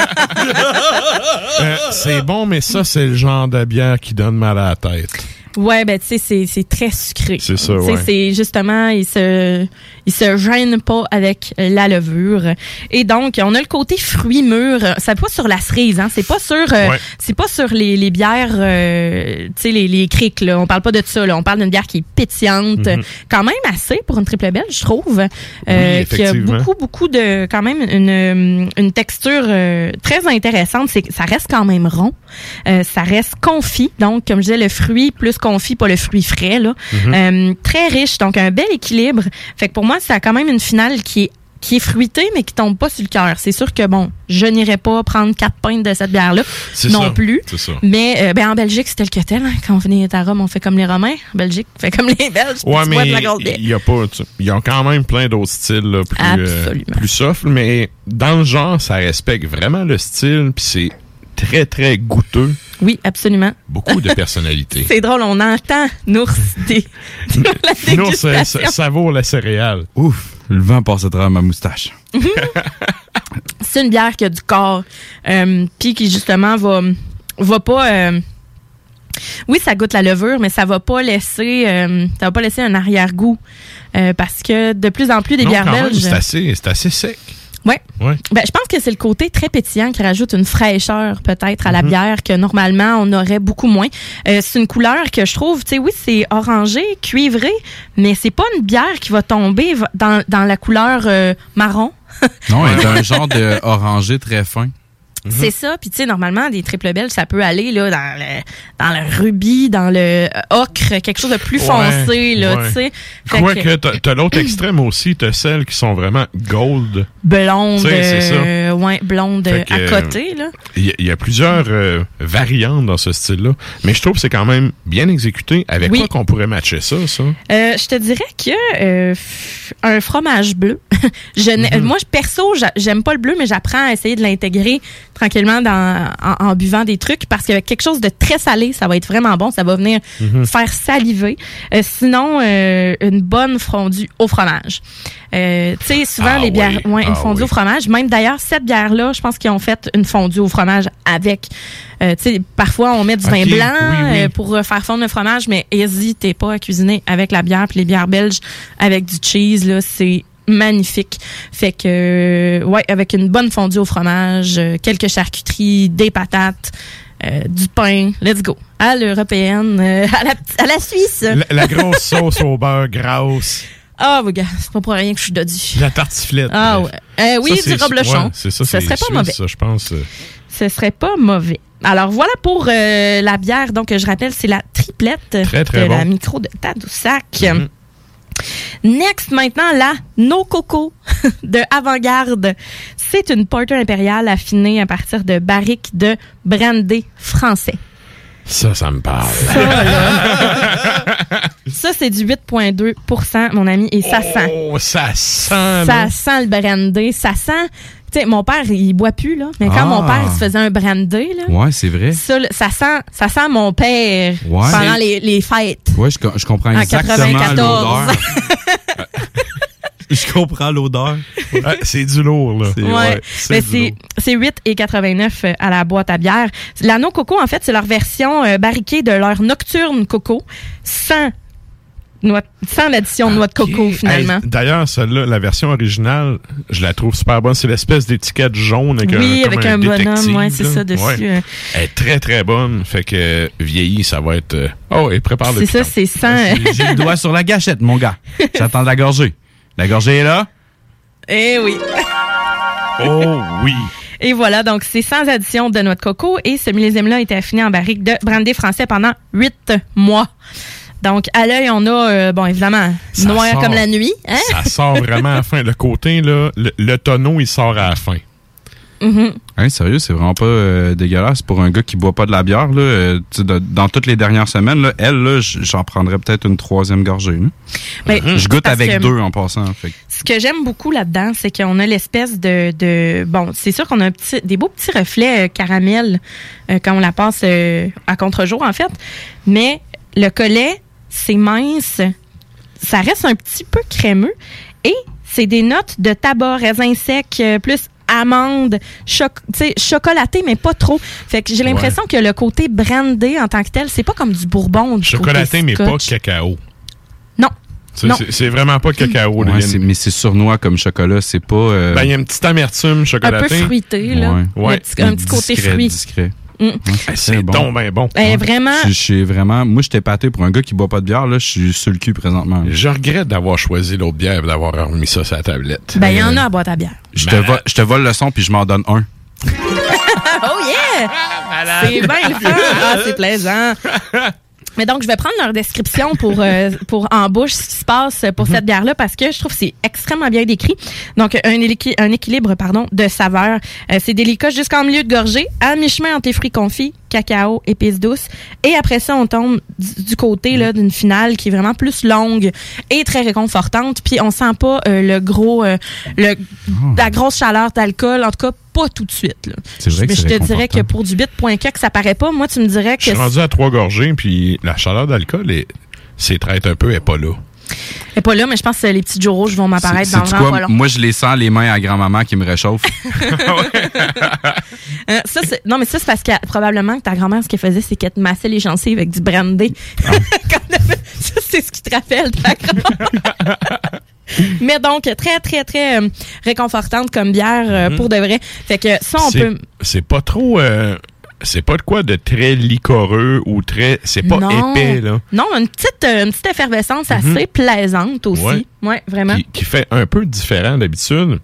Euh, c'est bon, mais ça, c'est le genre de bière qui donne mal à la tête. Ouais, ben tu sais, c'est, c'est très sucré. C'est ça, ouais. C'est justement, il se, il se gêne pas avec la levure. Et donc, on a le côté fruits mûrs. C'est pas sur la cerise, hein. C'est pas sur, euh, Ouais. c'est pas sur les, les bières, euh, tu sais, les, les criques, là. On parle pas de ça, là. On parle d'une bière qui est pétillante. Mhm. Quand même assez pour une triple belle, je trouve. Euh, qui a beaucoup, beaucoup de, quand même, une, une texture euh, très intéressante. C'est ça reste quand même rond. Euh, ça reste confit. Donc, comme je disais, le fruit plus confit, pas le fruit frais, là. Mhm. Euh, très riche. Donc, un bel équilibre. Fait que pour moi, ça a quand même une finale qui est qui est fruitée, mais qui tombe pas sur le cœur. C'est sûr que, bon, je n'irai pas prendre quatre pintes de cette bière-là C'est non ça. plus. C'est ça. Mais euh, ben, en Belgique, c'était le que tel. hein. Quand on venait à Rome, on fait comme les Romains. En Belgique, on fait comme les Belges. Ouais, mais il y a pas. tu- Il y a quand même plein d'autres styles là, plus, euh, plus soft, mais dans le genre, ça respecte vraiment le style, puis c'est très, très goûteux. Oui, absolument. Beaucoup de personnalité. C'est drôle, on entend Nours des... Non, ça, ça savoure la céréale. Ouf, le vent passe à travers ma moustache. C'est une bière qui a du corps, euh, puis qui justement va, va pas. euh, oui, ça goûte la levure, mais ça va pas laisser, euh, ça va pas laisser un arrière-goût euh, parce que de plus en plus des Non, bières belges. c'est assez, c'est assez sec. Ouais. Ouais. Ben, je pense que c'est le côté très pétillant qui rajoute une fraîcheur peut-être à la Mhm. bière que normalement on aurait beaucoup moins. Euh, c'est une couleur que je trouve, tu sais, oui, c'est orangé, cuivré, mais c'est pas une bière qui va tomber dans, dans la couleur euh, marron. Non, elle est un genre de orangé très fin. C'est ça. Puis, tu sais, normalement, des triples belges, ça peut aller là, dans, le, dans le rubis, dans le euh, ocre, quelque chose de plus foncé, là, ouais. tu sais. Fait Quoique, que- t'as l'autre extrême aussi, t'as celles qui sont vraiment gold. blonde, euh, ouais, blonde que, à côté, là. Il y, a- il y a plusieurs euh, variantes dans ce style-là, mais je trouve que c'est quand même bien exécuté. Avec Oui. quoi qu'on pourrait matcher ça, ça? Euh, je te dirais que euh, un fromage bleu. je n'ai- Moi, perso, j'a- j'aime pas le bleu, mais j'apprends à essayer de l'intégrer tranquillement dans, en, en buvant des trucs parce que quelque chose de très salé, ça va être vraiment bon. Ça va venir Mhm. faire saliver. Euh, sinon, euh, une bonne fondue au fromage. Euh, tu sais, souvent, Ah les bières, oui. ouais, une Ah fondue oui. au fromage. Même d'ailleurs, cette bière-là, je pense qu'ils ont fait une fondue au fromage avec. euh, tu sais, parfois, on met du vin blanc oui, euh, pour faire fondre le fromage, mais hésitez pas à cuisiner avec la bière. Puis les bières belges avec du cheese, là, c'est magnifique. Fait que, euh, ouais, avec une bonne fondue au fromage, euh, quelques charcuteries, des patates, euh, du pain, let's go. À l'européenne, euh, à, la, à la Suisse. La, la grosse sauce au beurre grasse. Ah, oh, gars, c'est pas pour rien que je suis dodue. La tartiflette. Ah ouais. Euh, oui, Ça, du reblochon. ouais, c'est ça, serait pas suisse, mauvais. ça, je pense. Ce serait pas mauvais. Alors voilà pour la bière. Donc je rappelle, c'est la triplette Très, très de la micro de Tadoussac. Mhm. Next maintenant la No Coco de Avant-Garde. C'est une porter impériale affinée à partir de barriques de brandy français. Ça, ça me parle. Ça c'est du 8.2% mon ami et ça sent. Oh, ça sent. Ça là. sent le brandy, ça sent sais, mon père, il boit plus, là. Mais quand Ah. mon père, il se faisait un brandy, là. Ouais, c'est vrai. Ça, sent, ça sent mon père Ouais. pendant les, les fêtes. Ouais, je, co- je comprends En exactement 94. l'odeur. je comprends l'odeur. Ouais, c'est du lourd, là. Ouais. Mais c'est c'est 8,89 à la boîte à bière. L'anneau coco, en fait, c'est leur version euh, barriquée de leur nocturne coco sans noix, sans l'addition de noix de coco, finalement. Hey, D'ailleurs, celle-là, la version originale, je la trouve super bonne. C'est l'espèce d'étiquette jaune avec, Oui, un, avec un bonhomme, ouais, c'est ça, dessus, euh. Elle est très, très bonne. Fait que euh, vieilli, ça va être... euh, Oh, et prépare le C'est ça, c'est sans... J'ai j'ai le doigt sur la gâchette, mon gars. J'attends la gorgée. La gorgée est là? Eh oui. Oh oui. Et voilà, donc c'est sans addition de noix de coco et ce millésime-là a été affiné en barrique de brandy français pendant huit mois. Donc, à l'œil, on a, euh, bon, évidemment, Ça noir sort. comme la nuit. Hein? Ça sort vraiment à la fin. Le côté, là, le, le tonneau, il sort à la fin. Hein, sérieux, c'est vraiment pas euh, dégueulasse pour un gars qui boit pas de la bière. Là, euh, de- dans toutes les dernières semaines, là, elle, là, j'en prendrais peut-être une troisième gorgée. là. Ben, Je goûte avec que- deux en passant. Fait que- Ce que j'aime beaucoup là-dedans, c'est qu'on a l'espèce de, de bon, c'est sûr qu'on a un petit, des beaux petits reflets euh, caramel euh, quand on la passe euh, à contre-jour en fait, mais le collet c'est mince, ça reste un petit peu crémeux et c'est des notes de tabac, raisin sec, euh, plus amande, choc, tu sais, chocolaté mais pas trop. Fait que j'ai l'impression que le côté brandé en tant que tel, c'est pas comme du bourbon, du Chocolaté, mais pas cacao. Non. C'est- Non. C'est c'est vraiment pas cacao. Ouais, une- mais c'est surnois comme chocolat, c'est pas. euh, Ben, il y a une petite amertume chocolatée. Un peu fruité, là. Ouais. Un petit- un petit côté Discret, fruit. discret. Mm. Ouais, c'est bon. ben bon. Eh, vraiment. Je je suis vraiment. Moi, j'étais pâté pour un gars qui boit pas de bière. Là, je suis sur le cul présentement. Je regrette d'avoir choisi l'autre bière et d'avoir remis ça sur la tablette. Ben, il y en a à boîte à bière. Je te, vo- je te vole le son puis je m'en donne un. oh yeah! C'est bien le fun. Ah, c'est plaisant. Mais donc, je vais prendre leur description pour, euh, pour en bouche ce qui se passe pour cette bière-là parce que je trouve que c'est extrêmement bien décrit. Donc, un, équi- un équilibre pardon, de saveurs. Euh, c'est délicat jusqu'en milieu de gorgée, à mi-chemin entre les fruits confits, cacao, épices douces. Et après ça, on tombe du, du côté là, d'une finale qui est vraiment plus longue et très réconfortante. Puis, on sent pas euh, le gros, euh, le, la grosse chaleur d'alcool. En tout cas, pas tout de suite. là. C'est vrai que Mais je te dirais que pour du bit.ca que ça paraît pas, moi, tu me dirais Je que suis rendu à trois gorgées, puis la chaleur d'alcool, est- c'est traite un peu, elle est pas là. Elle est pas là, mais je pense que les petits jours rouges vont m'apparaître dans C'est vraiment quoi? Moi, je les sens les mains à grand-maman qui me réchauffent. Euh, ça, non, mais ça, c'est parce que probablement que ta grand-mère, ce qu'elle faisait, c'est qu'elle te massait les gencives avec du brandy. Ah. Ça, c'est ce qui te rappelle ta grand-mère. mais donc, très, très, très euh, réconfortante comme bière euh, Mhm. pour de vrai. Fait que ça, on C'est- peut. C'est pas trop. euh, c'est pas de quoi de très licoreux ou très. C'est pas non, épais, là. Non, une petite, une petite effervescence Mhm. assez plaisante aussi. Ouais. Ouais, vraiment. Qui, qui fait un peu différent d'habitude.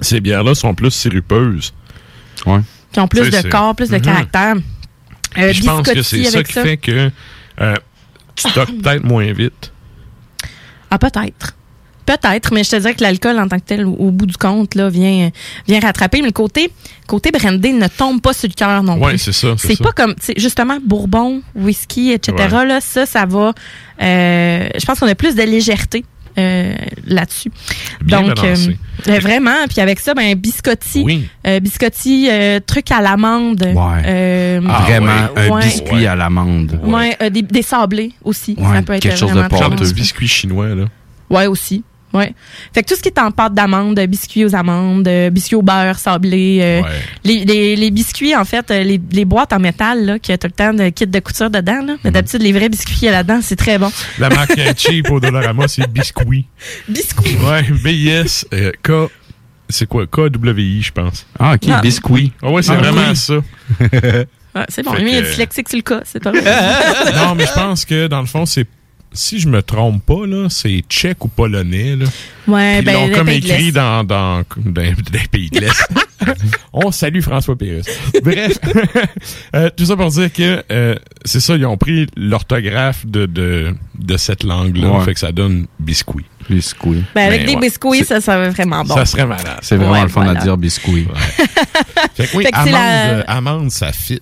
Ces bières-là sont plus sirupeuses. Ouais. Qui ont plus de corps, plus de Mhm. caractère. Euh, Je pense que c'est ça qui fait que euh, tu toques peut-être moins vite. Ah, peut-être. Peut-être, mais je te dirais que l'alcool en tant que tel, au, bout du compte, là, vient, vient rattraper. Mais le côté, côté brandé ne tombe pas sur le cœur non Ouais, plus. c'est ça, c'est pas comme, justement, bourbon, whisky, etc. Ouais. Là, ça, ça va. euh, je pense qu'on a plus de légèreté euh, là-dessus. Donc, balancé. euh, vraiment. Puis avec ça, ben biscotti, Oui. euh, biscotti, euh, truc à l'amande. Ouais. Euh, Vraiment, un ouais. biscuit à l'amande. Ouais, euh, des, des sablés aussi. Ouais, ça peut être quelque chose de petit biscuit chinois, là. Ouais, aussi. Ouais. Fait que tout ce qui est en pâte d'amande, euh, biscuits aux amandes, euh, biscuits au beurre sablé, euh, les, les, les biscuits, en fait, les, les boîtes en métal, là, qui a tout le temps de kit de couture dedans, là. Mhm. Mais d'habitude, les vrais biscuits qu'il y a là-dedans, c'est très bon. La marque cheap au Dollarama, c'est Biscuit. Biscuit. Ouais, B-I-S, K... C'est quoi? KWI, je pense. Ah, ok, Ah. biscuit. Ah ouais, c'est Ah, vraiment oui. ça. Ouais, c'est bon. Fait Lui, il est que- dyslexique sur le cas, c'est pas vrai. non, mais je pense que, dans le fond, c'est... Si je me trompe pas, là, c'est tchèque ou polonais, là. Ouais, Ils ben, l'ont comme écrit dans, dans, dans, dans les pays de l'Est. On salue François Pérus. Bref, euh, tout ça pour dire que euh, c'est ça, ils ont pris l'orthographe de, de, de cette langue-là. Ouais. Fait que ça donne biscuit. Biscuit. Ben, avec des ouais. biscuits, ça, ça va vraiment bon. Ça serait malade. C'est vraiment Ouais, le fun voilà. à dire biscuit. Fait que oui, Fait que c'est amande, la- euh, amande, ça fit.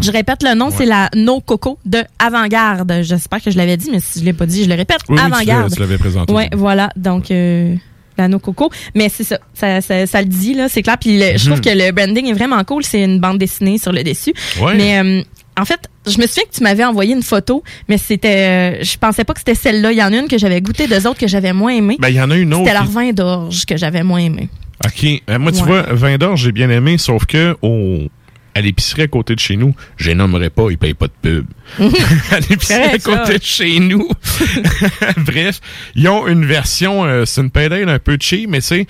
Je répète le nom, c'est la No Coco de Avant-Garde. J'espère que je l'avais dit, mais si je l'ai pas dit, je le répète. Oui, Avant-Garde. tu l'avais présenté. Ouais, voilà. Donc, euh, la No Coco. Mais c'est ça, ça, ça, ça le dit, là, c'est clair. Puis le- je trouve Mhm. que le branding est vraiment cool. C'est une bande dessinée sur le dessus. Ouais. Mais euh, en fait, je me souviens que tu m'avais envoyé une photo, mais c'était, euh, je pensais pas que c'était celle-là. Il y en a une que j'avais goûtée, deux autres que j'avais moins aimé. Ben, il y en a une autre. C'était leur vin d'orge que j'avais moins aimé. OK. Euh, moi, tu Ouais. vois, vin d'or, j'ai bien aimé, sauf que au, à l'épicerie à côté de chez nous, je les nommerai pas, ils payent pas de pub. à l'épicerie à ça. côté de chez nous. Bref, ils ont une version, euh, c'est une ale un peu cheap, mais c'est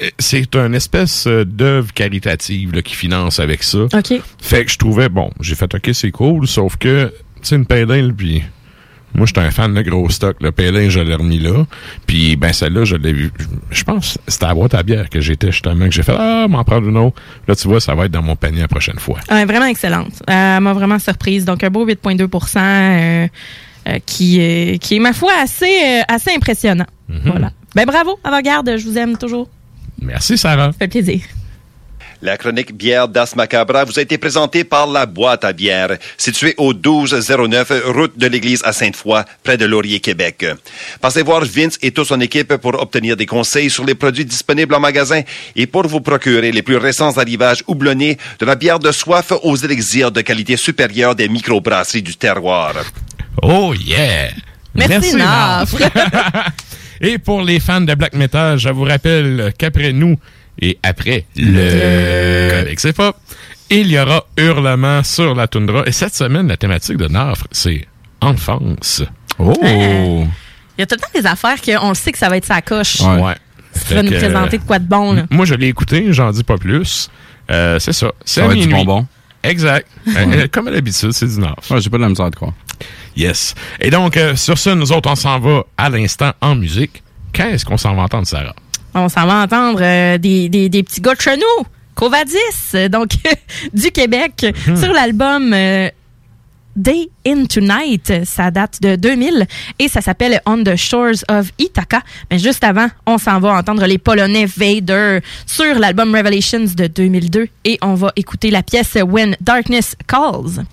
euh, c'est une espèce euh, d'œuvre caritative là, qui finance avec ça. OK. Fait que je trouvais, bon, j'ai fait OK, c'est cool, sauf que, sais, une ale, puis moi, j'étais un fan de gros stock. Le ale, je l'ai remis là. Puis, ben, celle-là, je l'ai vu. Je pense que c'était à la boîte à bière que j'étais justement, que j'ai fait, ah, m'en prendre une autre. Là, tu vois, ça va être dans mon panier la prochaine fois. Ouais, vraiment excellente. Euh, Elle m'a vraiment surprise. Donc, un beau 8,2 euh, euh, qui, est- qui est, ma foi, assez, euh, assez impressionnant. Voilà. Ben, bravo, avant-garde. Je vous aime toujours. Merci, Sarah. Ça fait plaisir. La chronique bière d'As Macabra vous a été présentée par la boîte à bière, située au 1209 route de l'église à Sainte-Foy, près de Laurier, Québec. Passez voir Vince et toute son équipe pour obtenir des conseils sur les produits disponibles en magasin et pour vous procurer les plus récents arrivages houblonnés de la bière de soif aux élixirs de qualité supérieure des microbrasseries du terroir. Oh, yeah! Merci, Naf. Et pour les fans de black metal, je vous rappelle qu'après nous et après le Codex pas, il y aura hurlement sur la toundra. Et cette semaine, la thématique de Nafre, c'est enfance. Oh! Il y a tout le temps des affaires qu'on le sait que ça va être sa coche. Ouais. Tu vas nous présenter de quoi de bon, là. Moi, je l'ai écouté, j'en dis pas plus. Euh, c'est ça. C'est Ça va à être du bonbon. Exact. Euh, comme à l'habitude, c'est du Nafre. Ouais, j'ai pas de la misère de croire. Yes. Et donc, euh, sur ce, nous autres, on s'en va à l'instant en musique. Qu'est-ce qu'on s'en va entendre, Sarah? On s'en va entendre euh, des, des, des petits gars de chez nous. Covadis, euh, donc du Québec, Hmm. sur l'album euh, Day Into Night. Ça date de 2000 et ça s'appelle On the Shores of Ithaca. Mais juste avant, on s'en va entendre les Polonais Vader sur l'album Revelations de 2002 et on va écouter la pièce When Darkness Calls.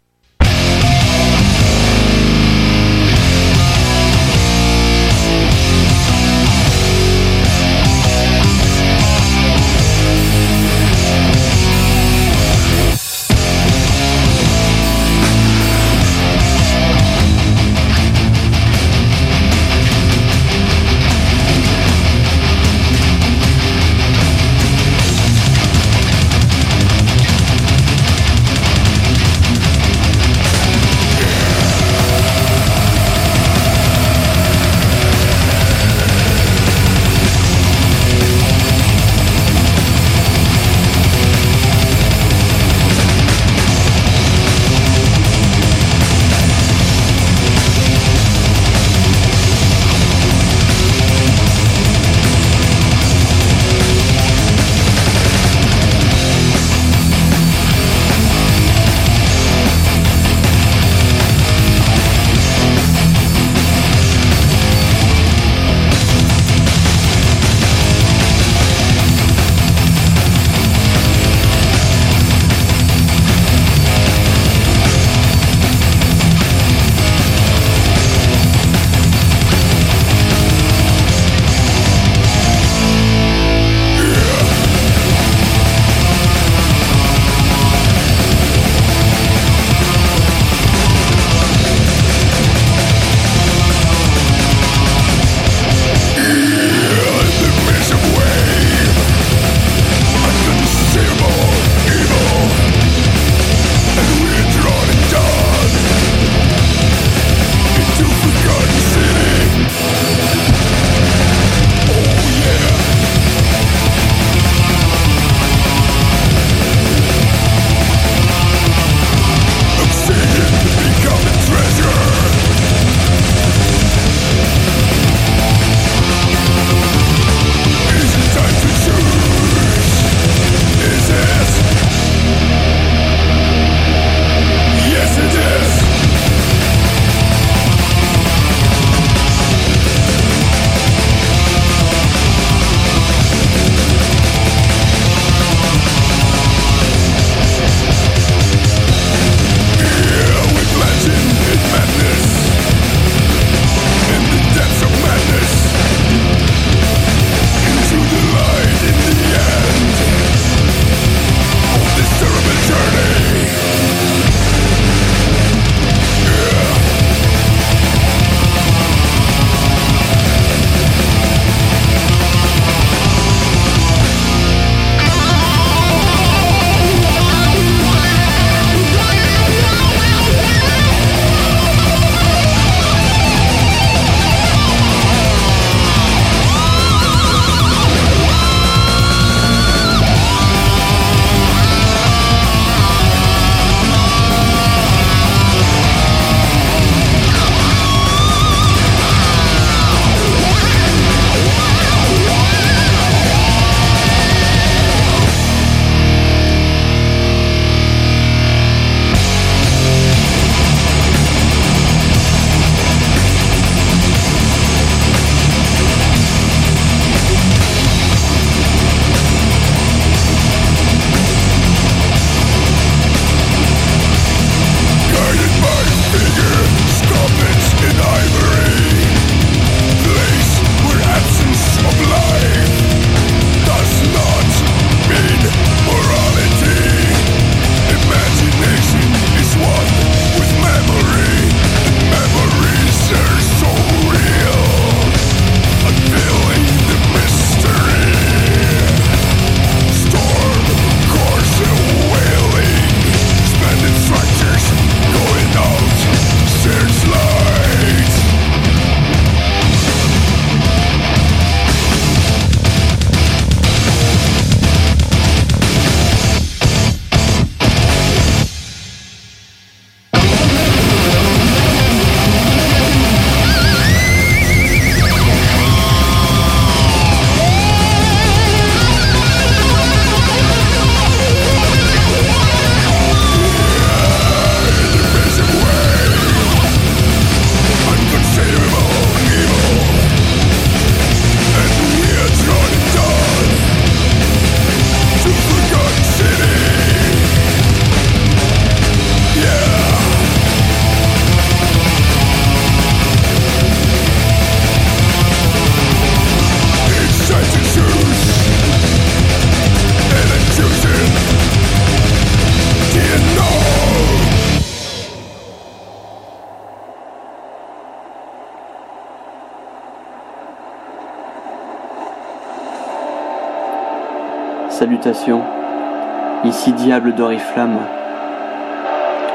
Ici Diable d'Oriflamme,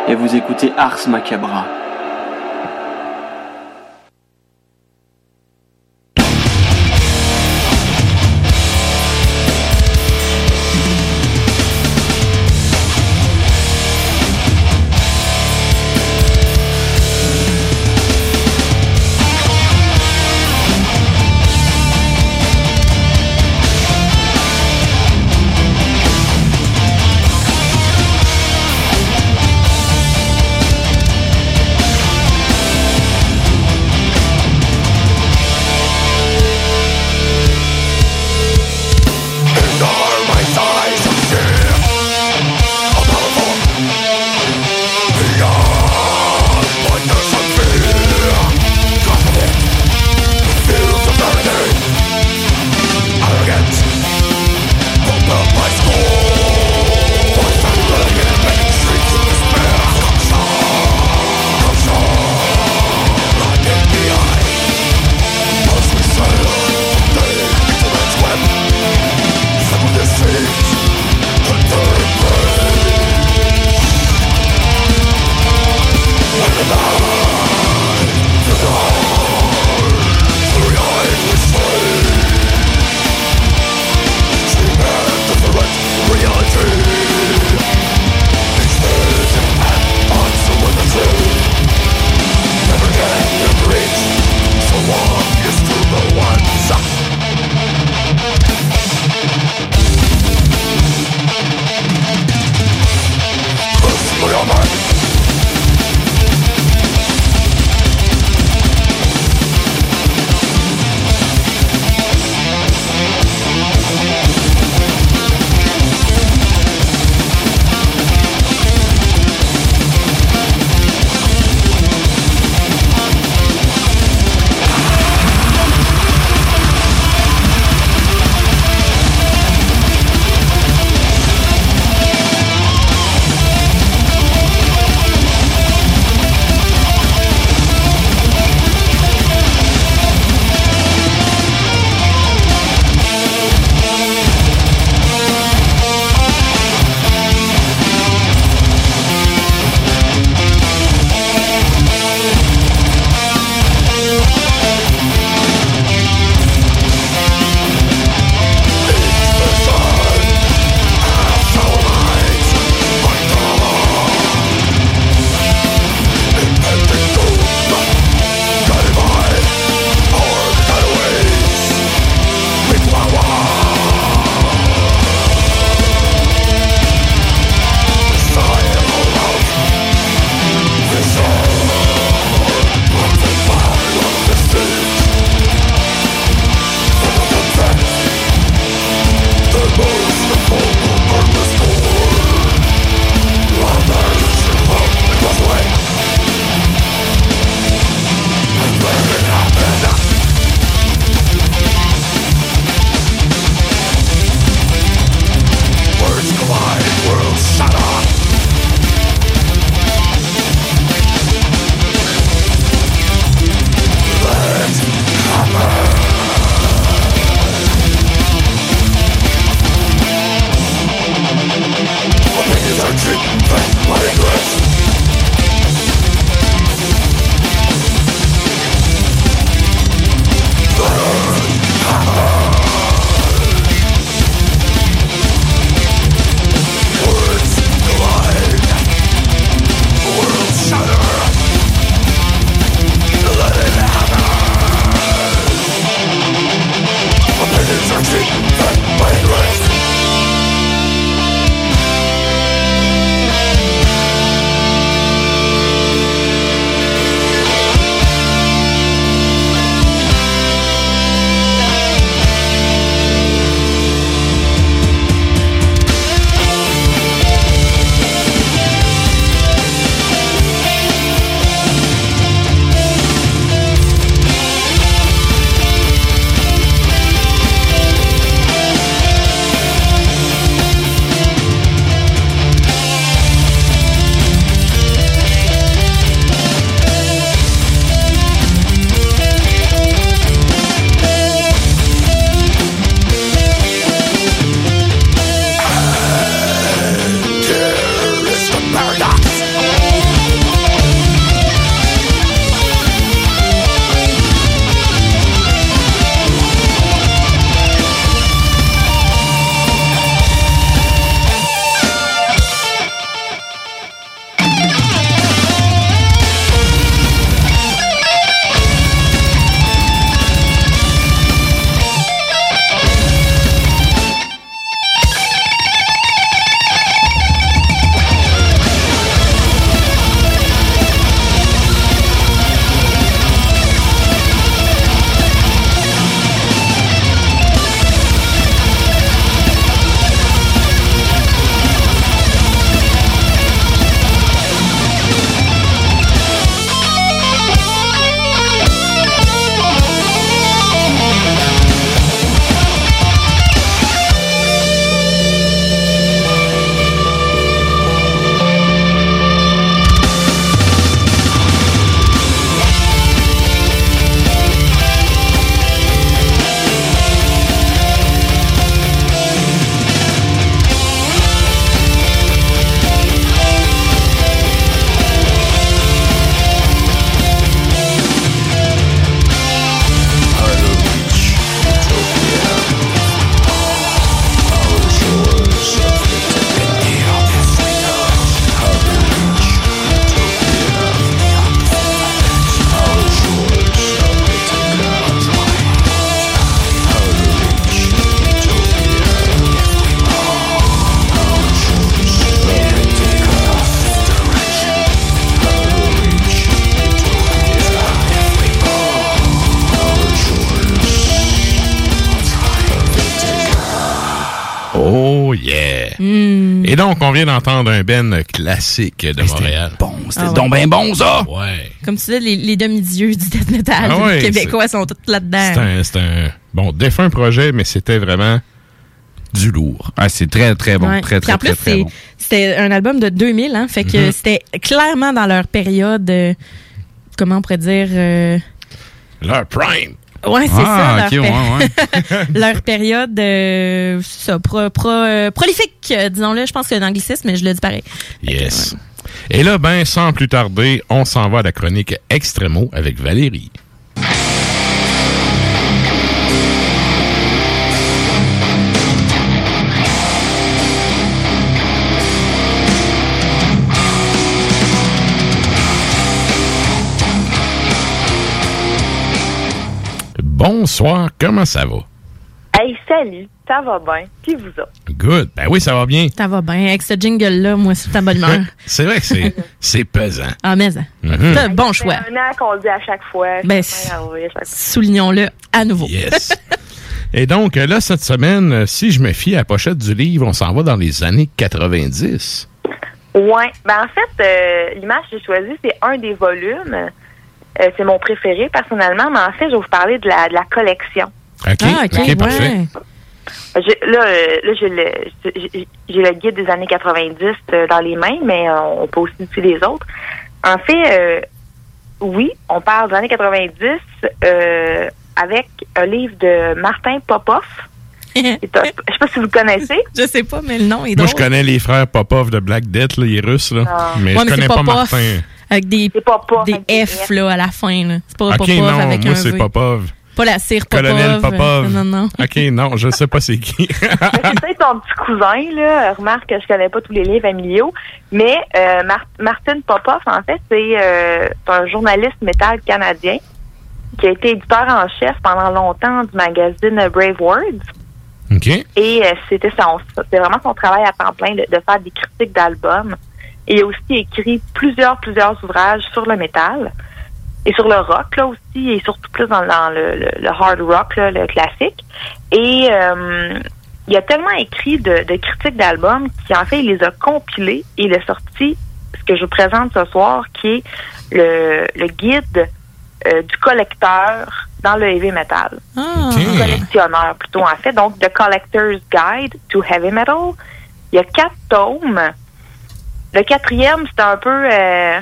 et vous écoutez Ars Macabra. Donc, on vient d'entendre un Ben classique de Montréal. Bon, c'était Ah ouais. donc bien bon, ça! Ouais. Comme tu disais, les, les demi-dieux du death metal Ah ouais, québécois sont tous là-dedans. C'est un, un, bon, défunt projet, mais c'était vraiment du lourd. Ah, c'est très, très bon. Ouais. Très, en plus, très, très c'est- bon. c'était un album de 2000, hein, fait que Mhm. c'était clairement dans leur période, euh, comment on pourrait dire... euh, Leur prime. Ouais, c'est Ah, ça. Leur, ouais, péri- leur période, euh, c'est ça, pro- pro- euh, prolifique, euh, disons-le. Je pense que c'est un anglicisme, mais je le dis pareil. Yes. Et là, ben, sans plus tarder, on s'en va à la chronique Extremo avec Valérie. Bonsoir, comment ça va? Hey, salut, ça va bien? Puis vous autres? Good. Ben oui, ça va bien. Ça va bien. Avec ce jingle-là, moi, c'est ta bonne. C'est vrai que c'est, c'est pesant. Ah, mais hein. Mhm. C'est un bon choix. C'est un an qu'on le dit à chaque fois. Ben. Soulignons-le à nouveau. Yes. Et donc, là, cette semaine, euh, si je me fie à la pochette du livre, on s'en va dans les années 90. Ouais. Ben, en fait, euh, l'image que j'ai choisie, c'est un des volumes. Euh, c'est mon préféré, personnellement, mais en fait, je vais vous parler de la, de la collection. OK, Ah, OK, parfait. J'ai- Là, euh, là j'ai le, j'ai- j'ai le guide des années 90 euh, dans les mains, mais euh, on peut aussi utiliser les autres. En fait, euh, oui, on parle des années 90 euh, avec un livre de Martin Popoff. Je sais pas si vous le connaissez. Je sais pas, mais le nom est Moi, drôle. je connais les frères Popov de Black Death, là, il est russe, là. Ah. Mais Ouais, je mais connais pas Popov Martin. Avec des, des avec F là, à la fin. là. C'est pas OK, Popov non, avec moi, un c'est. Popov. Pas la cire Popov. Colonel Popov. Non, non, non. OK, non, je sais pas c'est qui. c'est peut-être ton petit cousin, là. Remarque que je connais pas tous les livres familiaux. Mais euh, Mar- Martin Popoff, en fait, c'est euh, c'est un journaliste métal canadien qui a été éditeur en chef pendant longtemps du magazine Brave Words. OK. Et euh, c'était son, c'est vraiment son travail à temps plein de, de faire des critiques d'albums. Et il a aussi écrit plusieurs, plusieurs ouvrages sur le métal et sur le rock là aussi et surtout plus dans, dans le, le- le hard rock, là, le classique. Et euh, il a tellement écrit de, de critiques d'albums qu'en fait il les a compilés et il a sorti ce que je vous présente ce soir, qui est le, le guide euh, du collecteur dans le heavy metal. Ah. Du collectionneur plutôt en fait. Donc, The Collector's Guide to Heavy Metal. Il y a quatre tomes. Le quatrième, c'est un peu euh,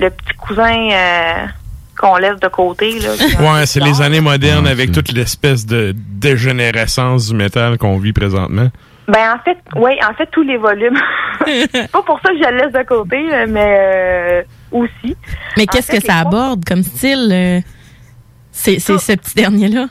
le petit cousin euh, qu'on laisse de côté. Là, Ouais, c'est les années modernes avec toute l'espèce de dégénérescence du métal qu'on vit présentement. Ben en fait, oui, en fait tous les volumes. C'est pas pour ça que je le laisse de côté, là, mais euh, aussi. Mais qu'est-ce que ça aborde comme style? euh, c'est ce petit dernier-là? En,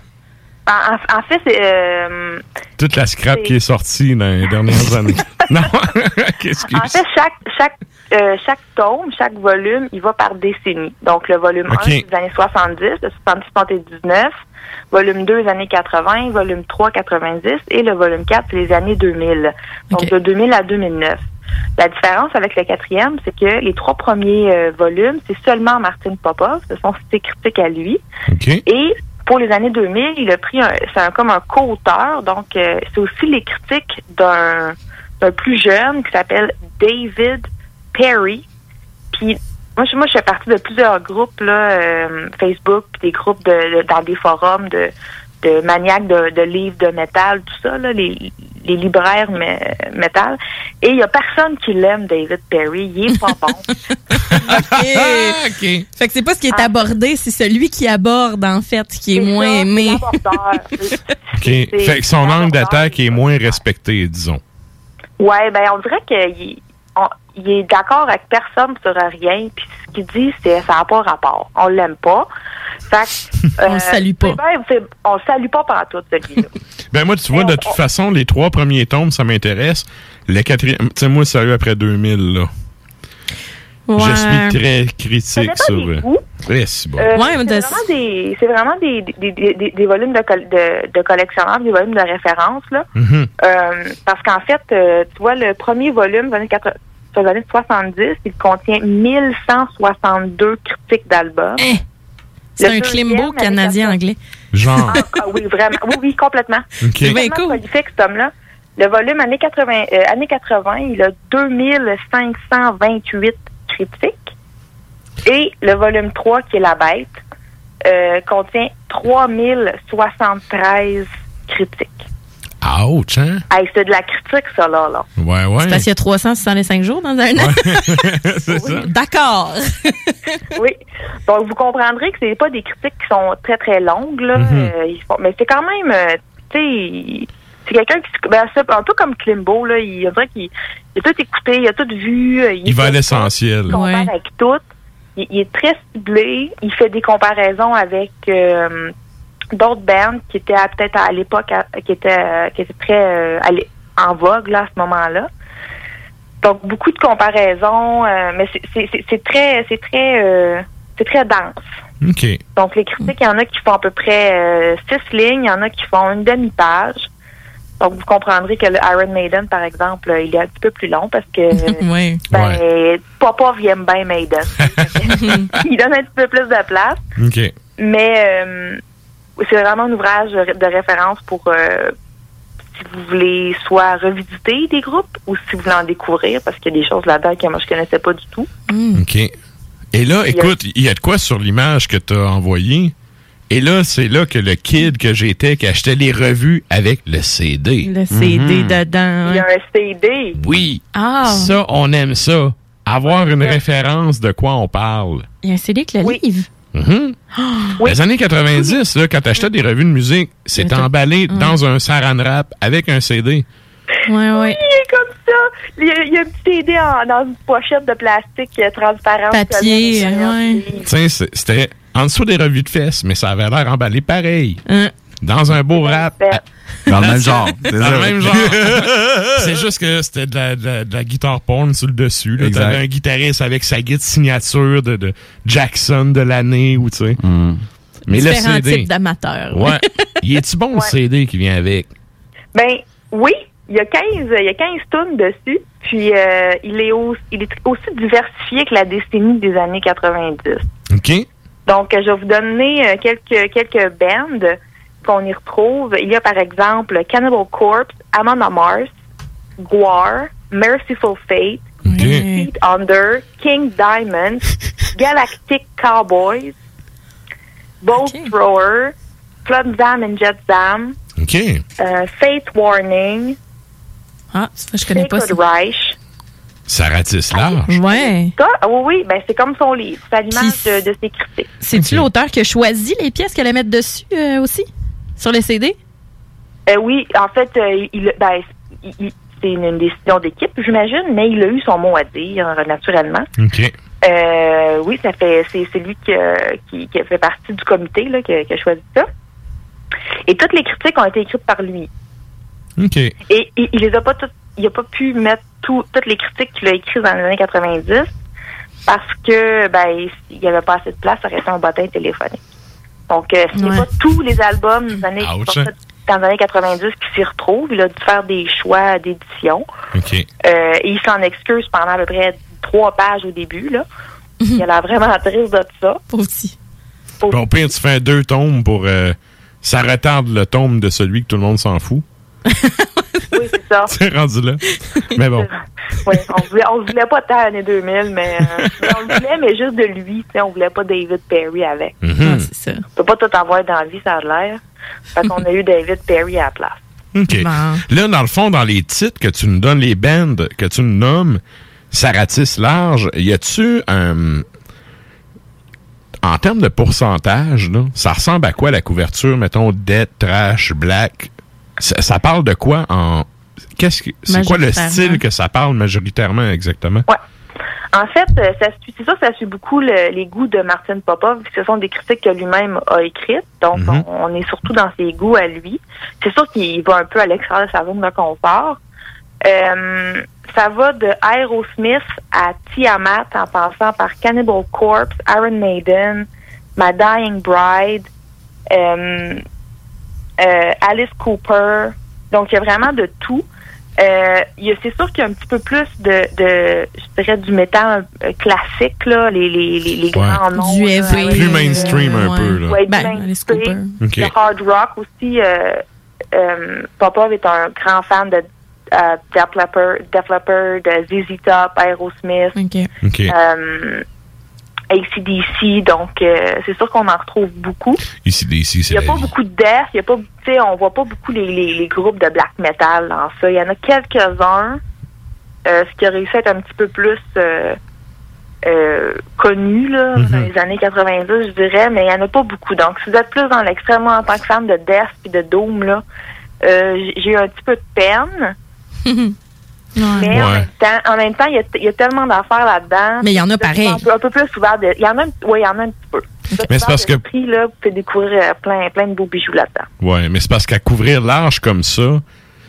en- en fait, c'est euh, Toute la scrap C'est- qui est sortie dans les dernières années. non, qu'est-ce que En fait, chaque chaque euh, chaque tome, chaque volume, il va par décennie. Donc le volume Ok. 1 c'est des années 70, de 70-79, volume 2 les années 80, volume 3 90 et le volume 4 c'est les années 2000. Donc de 2000 à 2009. La différence avec le quatrième, c'est que les trois premiers euh, volumes, c'est seulement Martin Popov, ce sont ses critiques à lui. Et pour les années 2000, il a pris un, c'est un, comme un co-auteur, donc euh, c'est aussi les critiques d'un, d'un plus jeune qui s'appelle David Perry. Puis moi, je, moi, je fais partie de plusieurs groupes là, euh, Facebook, des groupes de, de- dans des forums de, de maniaques de, de livres de métal, tout ça, là, les, les libraires mé- métal. Et il y a personne qui l'aime, David Perry. Il est pas bon. OK. Fait que c'est pas ce qui est abordé, c'est celui qui aborde, en fait, qui est, moins aimé. OK. Fait que son angle d'attaque est moins respecté, disons. Ouais, ben on dirait qu'il on- il est d'accord avec personne sur rien, puis ce qu'il dit, c'est ça n'a pas rapport. On l'aime pas. Fait euh, on le salue pas. On le salue pas par tout, celui-là. ben moi, tu vois, de toute façon, les trois premiers tomes, ça m'intéresse. Le quatrième, tu sais, moi, sérieux, après 2000, là. Je suis très critique sur. Euh, eh, euh, ouais, c'est bon. euh, vraiment, des, vraiment des, des, des, volumes de, col de, collectionneurs, des volumes de référence. Là. Mm-hmm. Parce qu'en fait, tu vois, le premier volume, 24, années 70. Il contient 1162 critiques d'albums. Hein? C'est un climbo canadien-anglais. Genre. Ah, ah, oui, vraiment. Oui, oui, complètement. Okay. C'est bien cool. prolifique, cet homme-là. Le volume années 80, euh, années 80, il a 2528 critiques. Et le volume 3, qui est La Bête, euh, contient 3073 critiques. Ouch, hein? Hey, c'est de la critique, ça, là. là. Ouais, ouais. C'est parce qu'il y a 365 jours dans un an. c'est ça. D'accord. oui. Donc, vous comprendrez que c'est pas des critiques qui sont très, très longues, là. Mhm. Euh, mais c'est quand même, euh, tu sais, c'est quelqu'un qui, se- ben, c'est un peu comme Klimbo, là. Il, on dirait qu'il il a tout écouté, il a tout vu. euh, Il va à l'essentiel. Il compare avec tout. Il, il est très ciblé. Il fait des comparaisons avec euh, d'autres bands qui étaient peut-être à l'époque qui étaient euh, qui étaient très euh, en vogue là à ce moment-là. Donc beaucoup de comparaisons, euh, mais c'est- très c'est très c'est très dense. Donc les critiques, il y en a qui font à peu près euh, six lignes, il y en a qui font une demi-page. Donc vous comprendrez que le Iron Maiden, par exemple, il est un petit peu plus long parce que oui. ben, Popov il aime bien Maiden. il donne un petit peu plus de place. Mais euh, c'est vraiment un ouvrage de référence pour euh, si vous voulez soit revisiter des groupes ou si vous voulez en découvrir, parce qu'il y a des choses là-dedans que moi je connaissais pas du tout. OK. Et là, écoute, il y a de quoi sur l'image que tu as envoyée? Et là, c'est là que le kid que j'étais qui achetait les revues avec le CD. Le CD Mhm. dedans. Il y a un CD. Oui. Ah. Ça, on aime ça. Avoir une référence de quoi on parle. Il y a un CD avec le livre. Mhm. Les années 90, là, quand tu achetais des revues de musique, c'était C'était- emballé Ouais. dans un saran wrap avec un CD. Ouais, ouais. Il est comme ça. Il y a, il y a un petit CD en- dans une pochette de plastique euh, transparente. Papier, ouais. C'est- c'était en dessous des revues de fesses, mais ça avait l'air emballé pareil. Hein? Dans un beau rap. Dans le même genre. Dans C'est le même genre. c'est juste que c'était de la, de la- de la guitare porn sur le dessus. T'avais un guitariste avec sa guitare signature de, de Jackson de l'année ou tu sais. Mais le CD. types d'amateurs. Ouais. Il est-tu bon le CD qui vient avec? Ben oui, il y a 15, il y a 15 tonnes dessus. Puis euh, il est aussi, il est aussi diversifié que la décennie des années 90. OK. Donc je vais vous donner euh, quelques quelques bands qu'on y retrouve. Il y a par exemple Cannibal Corpse, Amon Amarth, Guar, Merciful Fate, Feet Under, King Diamond, Galactic Cowboys, Bolt Thrower, Flood Zam and Jet Zam, OK. euh, Fate Warning, Ah, ça, je connais pas ça. Reich. Ça ratisse large. Ouais. Ah oui, oui, ben c'est comme son livre. C'est à l'image de, de ses critiques. C'est-tu l'auteur qui a choisi les pièces qu'elle allait mettre dessus euh, aussi? Sur les CD? Euh, oui, en fait, euh, il, ben, il- il- c'est une, une décision d'équipe, j'imagine, mais il a eu son mot à dire, naturellement. OK. Euh, oui, ça fait c'est c'est lui qui, qui, qui fait partie du comité là, qui, a- qui a choisi ça. Et toutes les critiques ont été écrites par lui. OK. Et, et il les a pas toutes, il a pas pu mettre tout, toutes les critiques qu'il a écrites dans les années 90 parce que ben il y avait pas assez de place, ça restait un bottin téléphonique. Donc euh, ce n'est Ouais. pas tous les albums des années, dans les années 90 qui s'y retrouvent. Il a dû faire des choix d'édition. OK. Euh, et il s'en excuse pendant à peu près trois pages au début. Là. Il a l'air vraiment triste de ça. Bon, au pire, tu fais deux tomes pour. euh, ça retarde le tome de celui que tout le monde s'en fout. Oui, c'est ça. C'est rendu là. Mais bon. Oui, on voulait, on voulait pas tant l'année 2000, mais, euh, mais on le voulait, mais juste de lui. tu sais, On voulait pas David Perry avec. Mhm. c'est ça. On peut pas tout avoir dans la vie, ça a l'air. Fait qu'on a eu David Perry à la place. OK. Là, dans le fond, dans les titres que tu nous donnes, les bands que tu nous nommes, ça ratisse large. Y a-tu un. En termes de pourcentage, là, ça ressemble à quoi la couverture, mettons, Dead, Trash, Black? Ça, ça parle de quoi en. Qu'est-ce que. C'est quoi le style que ça parle majoritairement exactement? En fait, euh, ça suit- c'est ça, ça suit beaucoup le- les goûts de Martin Popov. Ce sont des critiques que lui-même a écrites. Donc, Mhm. on, on est surtout dans ses goûts à lui. C'est sûr qu'il va un peu à l'extérieur de sa zone de confort. Euh, ça va de Aerosmith à Tiamat en passant par Cannibal Corpse, Iron Maiden, My Dying Bride, euh, euh, Alice Cooper. Donc, il y a vraiment de tout. Euh, il y a- c'est sûr qu'il y a un petit peu plus de, de je dirais, du métal euh, classique, là, les, les, les, les grands noms. Du là, Plus mainstream un peu, là. Ouais, Ben. Alice Cooper. Le hard rock aussi. Euh, euh, Popov est un grand fan de euh, Def Leppard, Def Leppard, euh, ZZ Top, Aerosmith, OK. euh, ACDC. Donc, euh, c'est sûr qu'on en retrouve beaucoup. Ici, ici, Il c'est n'y a pas vie. beaucoup de death, il y a pas, tu sais, on voit pas beaucoup les, les, les groupes de black metal dans ça. Il y en a quelques-uns, euh, ce qui a réussi à être un petit peu plus euh, euh, connu là, Mhm. dans les années 90, je dirais, mais il y en a pas beaucoup. Donc, si vous êtes plus dans l'extrême, en tant que fan de death et de doom, là, euh, j'ai- j'ai eu un petit peu de peine. Mais en, Ouais. même temps, en même temps, il y a, il y a tellement d'affaires là-dedans. Mais il y en a pareil. Un peu, un peu plus ouvert. de- Il y en a, un- oui, il y en a un petit peu. Mais c'est parce que- Prix, là, vous pouvez découvrir euh, plein, plein de beaux bijoux là-dedans. Ouais, mais c'est parce qu'à couvrir large comme ça,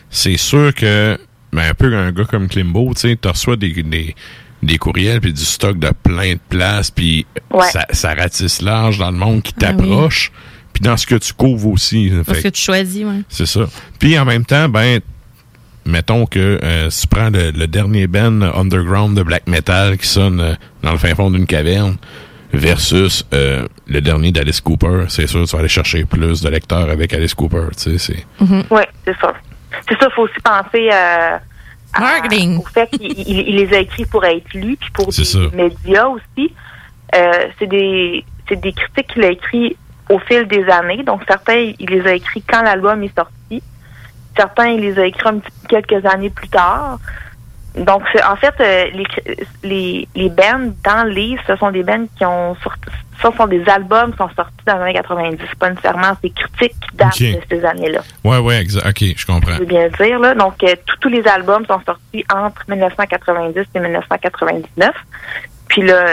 c'est sûr que, ben, un peu un gars comme Klimbo, tu sais, tu reçois des, des, des courriels puis du stock de plein de places, puis Ouais. ça, ça ratisse large dans le monde qui Ah oui. t'approche, puis dans ce que tu couvres aussi. Parce Fait que tu choisis, ouais. c'est ça. Puis en même temps, ben, mettons que euh, si tu prends le, le dernier band underground de black metal qui sonne euh, dans le fin fond d'une caverne versus euh, le dernier d'Alice Cooper, c'est sûr tu vas aller chercher plus de lecteurs avec Alice Cooper, tu sais, c'est... Oui, c'est ça. C'est ça, il faut aussi penser à- au fait qu'il il- il les a écrits pour être lus, puis pour des ça. médias aussi. Euh, c'est des c'est des critiques qu'il a écrits au fil des années. Donc certains, il les a écrits quand l'album est sorti. Certains, il les a écrits quelques années plus tard. Donc, en fait, euh, les, les, les bands dans le livre, ce sont des bands qui ont sorti, ce sont des albums qui sont sortis dans les années 90. C'est pas nécessairement des critiques qui datent de ces années-là Ouais, ouais, exact. OK, je comprends. je veux bien dire. Là. Donc, euh, tous- tous les albums sont sortis entre 1990 et 1999. Puis là,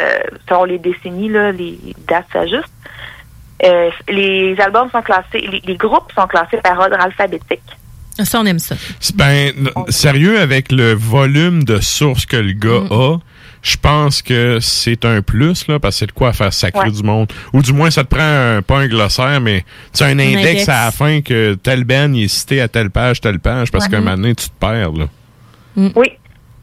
selon les décennies, là, les dates s'ajustent. Euh, les albums sont classés, les, les groupes sont classés par ordre alphabétique. Ça, on aime ça. Ben, sérieux, avec le volume de sources que le gars Mm. a, je pense que c'est un plus, là, parce que c'est de quoi faire sacrer Ouais. du monde. Ou du moins, ça te prend un, pas un glossaire, mais tu sais, un index, index. à la fin que tel ben il est cité à telle page, telle page, parce Ouais. qu'à un moment donné, tu te perds, là. Oui.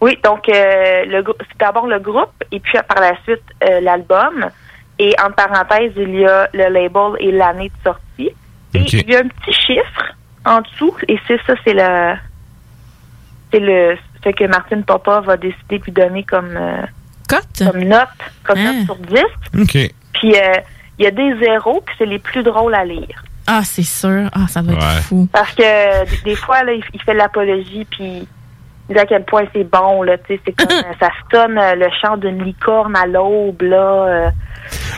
Oui, donc euh, le c'est d'abord le groupe et puis par la suite euh, l'album. Et en parenthèse, il y a le label et l'année de sortie. Et il y a un petit chiffre en dessous, et c'est ça, c'est le c'est le ce que Martine Papa va décider de lui donner comme, euh, comme note, comme note sur 10. OK. Puis euh, il y a des zéros, puis c'est les plus drôles à lire. Ah, c'est sûr. Ah, ça va être Ouais. fou. Parce que des, fois, là, il, il fait de l'apologie, puis il dit à quel point c'est bon, là, tu sais, c'est comme, ça sonne euh, le chant d'une licorne à l'aube, là. euh.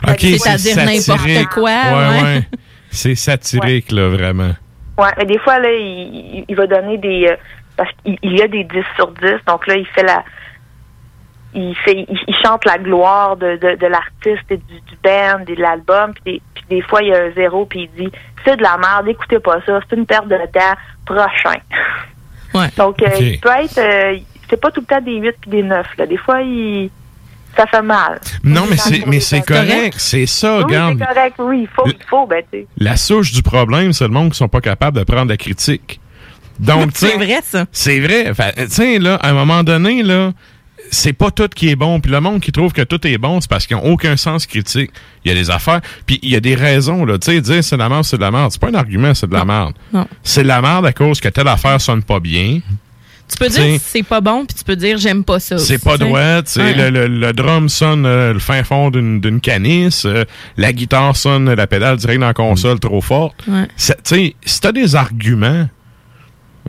OK, C'est-à-dire n'importe quoi, Ouais, ouais. ouais. C'est satirique, là, vraiment. Ouais, mais des fois, là, il, il- va donner des... euh, parce qu'il il y a des 10 sur 10, donc là, il fait la... Il, fait, il, il chante la gloire de, de, de l'artiste et du, du band et de l'album, puis des, puis des fois, il y a un zéro, puis il dit « C'est de la merde, écoutez pas ça, c'est une perte de temps, prochain. » Ouais. Donc, euh, il peut être... euh, c'est pas tout le temps des 8 puis des 9, là. Des fois, il... ça fait mal. Non, mais c'est, mais est c'est correct. C'est ça, Oui, c'est correct, oui, il faut, il faut, ben, tu sais. La souche du problème, c'est le monde qui sont pas capables de prendre la critique. Donc, tu sais. C'est vrai, ça. C'est vrai. Tu sais, là, à un moment donné, là, c'est pas tout qui est bon. Puis le monde qui trouve que tout est bon, c'est parce qu'ils n'ont aucun sens critique. Il y a des affaires. Puis il y a des raisons, là. Tu sais, dire c'est de la merde, c'est de la merde. C'est pas un argument, c'est de la merde. Non. C'est de la merde à cause que telle affaire sonne pas bien. Tu peux T'sais, dire c'est pas bon, puis tu peux dire j'aime pas ça. C'est pas droit, tu sais, le, le, le drum sonne euh, le fin fond d'une d'une canisse, euh, la guitare sonne la pédale direct dans la console trop forte. Ouais. Tu sais, si t'as des arguments,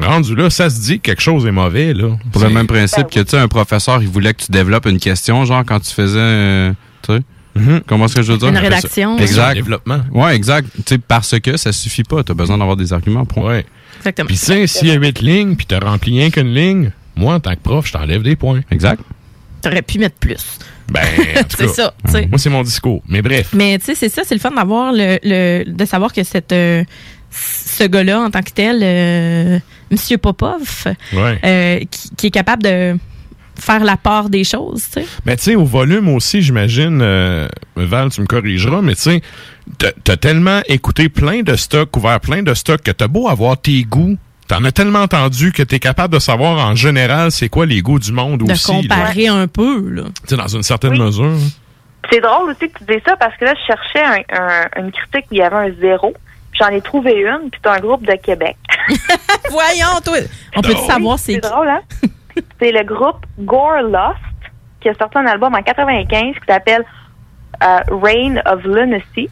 rendu là, ça se dit que quelque chose est mauvais, là. Pour le même principe que, tu sais, un professeur, il voulait que tu développes une question, genre, quand tu faisais, euh, tu sais, comment est-ce que je veux dire? Une rédaction. Exact. Développement. Ouais, exact. Tu sais, parce que ça suffit pas. T'as besoin d'avoir des arguments. Point. Ouais. Exactement. Puis tu sais, s'il y a huit lignes, puis t'as rempli rien qu'une ligne, moi, en tant que prof, je t'enlève des points. Exact. T'aurais pu mettre plus. Ben, C'est ça, tu sais. Moi, c'est mon discours. Mais bref. Mais tu sais, c'est ça, c'est le fun d'avoir le, le- de savoir que cette euh, ce gars-là en tant que tel, euh, Monsieur Popov, Ouais. euh, qui, qui est capable de faire la part des choses, tu sais. Mais tu sais, au volume aussi, j'imagine, euh, Val, tu me corrigeras, mais tu sais, t'as- t'as tellement écouté plein de stocks, couvert plein de stocks, que t'as beau avoir tes goûts, t'en as tellement entendu que t'es capable de savoir en général c'est quoi les goûts du monde De aussi. là. comparer un peu, là. Tu sais, dans une certaine Oui. mesure. C'est drôle aussi que tu dis ça parce que là, je cherchais un- un- une critique où il y avait un zéro. Puis J'en ai trouvé une, puis c'est un groupe de Québec. Voyons, toi. On peut savoir c'est C'est drôle, hein? c'est le groupe Gore Lost qui a sorti un album en 95 qui s'appelle euh, Reign of Lunacy.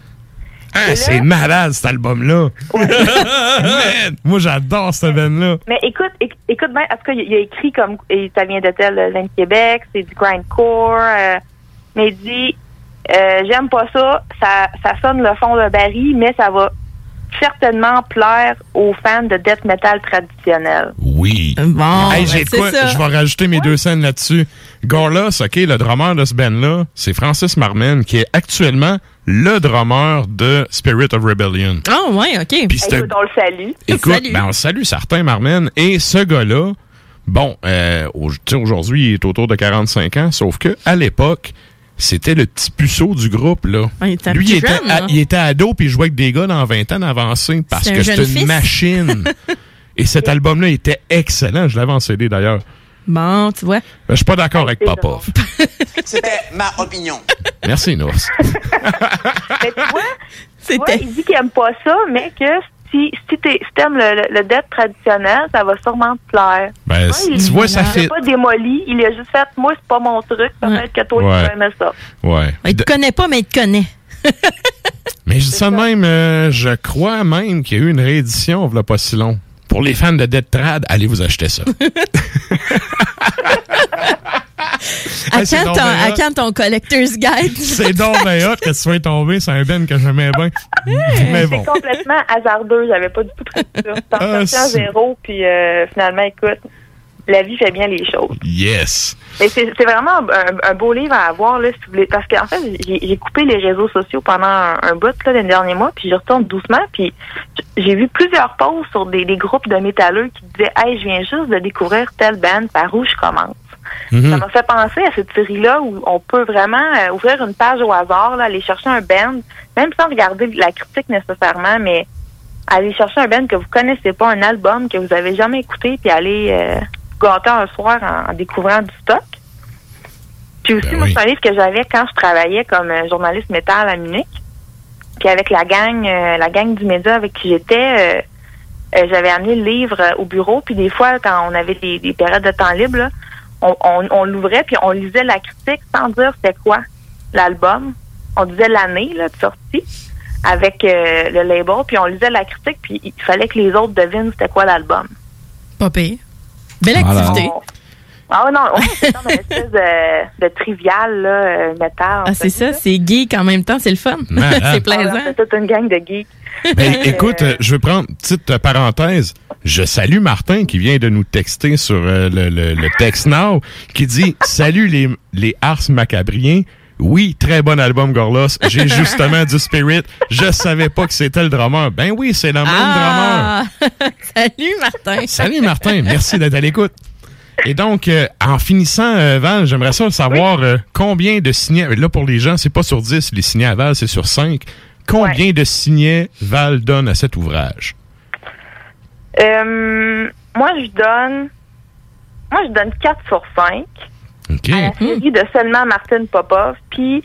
Ah, c'est malade, cet album-là. Moi, j'adore cette band-là. Mais écoute, éc- écoute bien, en tout cas, il, il a écrit comme et ça vient de tel euh, de Québec, c'est du grindcore, euh, mais il dit euh, j'aime pas ça, ça, ça sonne le fond de baril, mais ça va certainement plaire aux fans de death metal traditionnel. Oui. Bon, Hey, ben, quoi, ça. je vais rajouter mes deux scènes là-dessus. Gorlas, OK, le drummer de ce band-là, c'est Francis Marmen, qui est actuellement le drummer de Spirit of Rebellion. Ah, ouais, OK. Puis c'est- Écoute, on le salue. Écoute, ben, on salue certains Marmen. Et ce gars-là, bon, euh, au- tu sais, aujourd'hui, il est autour de 45 ans, sauf que à l'époque, c'était le petit puceau du groupe, là. Ah, il était un Lui, il était, jeune, à- là. il était ado, puis il jouait avec des gars dans 20 ans d'avancée, parce que c'est une fils. machine. Et cet album-là était excellent. Je l'avais en CD, d'ailleurs. Bon, tu vois. Ben, Je suis pas d'accord avec Popov. C'était ma opinion. Merci, Nours. Mais tu vois, tu vois, il dit qu'il aime pas ça, mais que si, si t'aimes le, le, le death traditionnel, ça va sûrement te plaire. Ben, Ouais, il- tu vois, ça il fait- a pas démoli, il a juste fait, moi, c'est pas mon truc, peut-être que toi, Ouais. tu vas aimer ça. Ouais. Il te connaît pas, mais il te connaît. Mais je dis ça même, euh, je crois même qu'il y a eu une réédition, il pas si long. Pour les fans de Dead Trad, allez vous acheter ça. À, c'est quand ton, à quand ton collector's guide? C'est donc bien hot que tu sois tombé, c'est un Ben que j'aimais bien. Mais bon. C'est complètement hasardeux, j'avais pas du tout prévu ça. T'en Ah, sortais à zéro, puis euh, finalement, écoute, la vie fait bien les choses. Yes. Mais c'est c'est vraiment un, un beau livre à avoir, là, si vous voulez. Parce qu'en fait, j'ai j'ai coupé les réseaux sociaux pendant un, un bout, là, les derniers mois, puis je retourne doucement, puis j'ai vu plusieurs posts sur des, des groupes de métalleux qui disaient « Hey, je viens juste de découvrir telle band, par où je commence? Mhm. Ça m'a fait penser à cette série-là où on peut vraiment euh, ouvrir une page au hasard, là, aller chercher un band, même sans regarder la critique nécessairement, mais aller chercher un band que vous connaissez pas, un album que vous avez jamais écouté, puis aller euh, gâter un soir en, en découvrant du stock. Puis aussi, Ben moi, oui. c'est un livre que j'avais quand je travaillais comme euh, journaliste métal à Munich. Puis avec la gang, euh, la gang du média avec qui j'étais, euh, j'avais amené le livre au bureau. Puis des fois, quand on avait des, des périodes de temps libre, là, on, on, on l'ouvrait puis on lisait la critique sans dire c'était quoi l'album. On disait l'année là, de sortie avec euh, le label, puis on lisait la critique, puis il fallait que les autres devinent c'était quoi l'album. Pas pire. Belle activité. Ah non, ouais, c'est comme une espèce de, de trivial là, euh, métal. Ah, c'est ça, c'est geek en même temps, c'est le fun. Malade. c'est plaisant. Ah, C'est toute une gang de geeks. Ben, Euh, écoute, euh, je vais prendre une petite parenthèse. Je salue Martin qui vient de nous texter sur euh, le, le, le text now, qui dit Salut les, les Ars Macabriens. Oui, très bon album, Gorlos. J'ai justement du Spirit. Je savais pas que c'était le drummer. Ben oui, c'est le même Ah! Salut, Martin. drummer. Salut Martin, merci d'être à l'écoute. Et donc, euh, en finissant, euh, Val, j'aimerais ça savoir euh, combien de signets, là pour les gens, c'est pas sur 10, les signets à Val, c'est sur 5. Combien de signets Val donne à cet ouvrage? Euh, moi, je donne. Moi, je donne 4 sur 5 OK. à la série de seulement Martine Popov. Puis,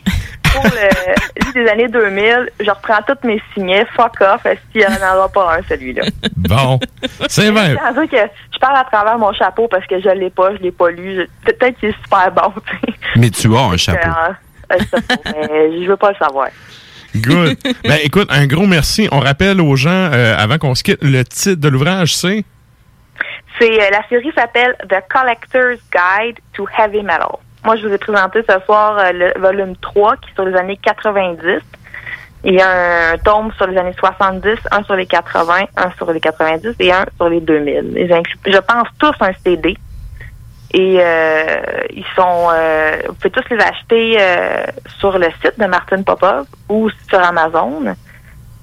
pour le des années 2000, je reprends tous mes signets. Fuck off, est-ce qu'il n'y en aura pas un, celui-là? Bon, c'est veux que je parle à travers mon chapeau parce que je l'ai pas, je l'ai pas lu. Je- Peut-être qu'il est super bon, tu sais. Mais tu as un chapeau. Euh, je je veux pas le savoir. Good. ben, écoute, un gros merci. On rappelle aux gens, euh, avant qu'on se quitte, le titre de l'ouvrage, c'est... C'est euh, la série s'appelle The Collector's Guide to Heavy Metal. Moi, je vous ai présenté ce soir euh, le volume 3 qui est sur les années 90. Il y a un tome sur les années 70, un sur les 80, un sur les 90 et un sur les 2000. Ils incluent, je pense, tous un CD. Et euh, ils sont, euh, vous pouvez tous les acheter euh, sur le site de Martin Popov ou sur Amazon.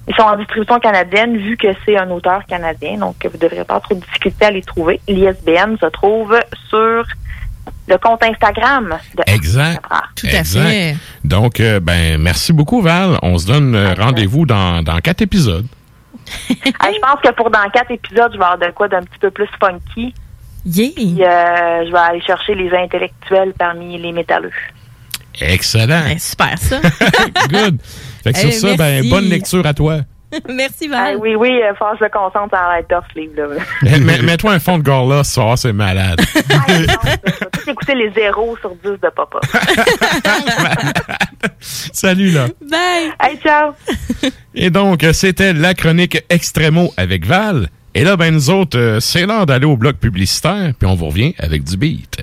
Ils sont en distribution canadienne vu que c'est un auteur canadien, donc vous ne devrez pas avoir trop de difficulté à les trouver. L'ISBN se trouve sur le compte Instagram de Exact. Tout à Exact. fait. Donc, euh, ben, merci beaucoup, Val. On se donne euh, rendez-vous dans, dans quatre épisodes. Ah, je pense que pour dans quatre épisodes, je vais avoir de quoi d'un petit peu plus funky. Yeah. Puis, euh, je vais aller chercher les intellectuels parmi les métalleux. Excellent. Ben, super, ça. Good. Fait que Hey, sur ça, ben, bonne lecture à toi. Merci, Val. Ah, oui, oui, euh, je me concentre à la tough, ce livre-là. Mais- Mets-toi un fond de ce soir, c'est malade. Tout écouter les zéros sur 10 de papa. Salut, là. Bye. Hey, ciao. Et donc, euh, c'était la chronique Extremo avec Val. Et là, ben, nous autres, euh, c'est l'heure d'aller au bloc publicitaire, puis on vous revient avec du beat.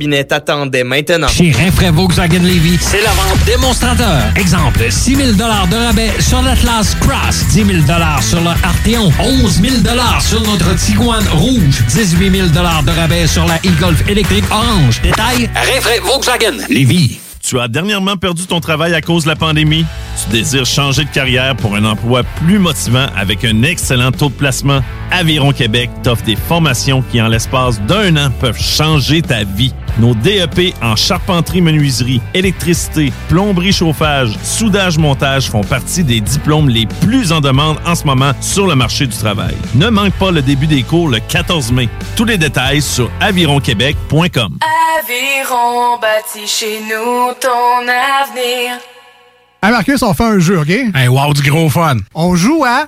t'attendait maintenant. Chez Rinfraie Volkswagen Levy, c'est la vente démonstrateur. Exemple, 6 000 de rabais sur l'Atlas Cross, 10 000 sur le Arteon, 11 000 sur notre Tiguan Rouge, 18 000 de rabais sur la e-Golf électrique orange. Détail, Volkswagen Levy. Tu as dernièrement perdu ton travail à cause de la pandémie? Tu désires changer de carrière pour un emploi plus motivant avec un excellent taux de placement? Aviron Québec t'offre des formations qui, en l'espace d'un an, peuvent changer ta vie. Nos DEP en charpenterie, menuiserie, électricité, plomberie, chauffage, soudage, montage font partie des diplômes les plus en demande en ce moment sur le marché du travail. Ne manque pas le début des cours le 14 mai. Tous les détails sur avironquebec.com. Aviron bâti chez nous ton avenir. Hey Marcus, on fait un jeu, OK? Hey, wow, du gros fun. On joue à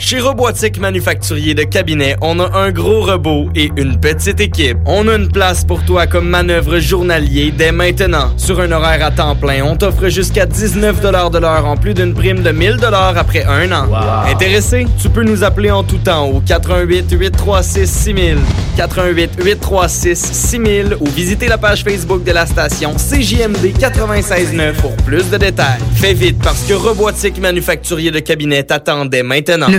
Chez Robotique Manufacturier de Cabinet, on a un gros robot et une petite équipe. On a une place pour toi comme manœuvre journalier dès maintenant. Sur un horaire à temps plein, on t'offre jusqu'à 19 de l'heure en plus d'une prime de 1000 après un an. Intéressé? Tu peux nous appeler en tout temps au 88 836 6000, 88 836 6000 ou visiter la page Facebook de la station CJMD 969 pour plus de détails. Fais vite parce que Robotique Manufacturier de Cabinet t'attendait maintenant. Le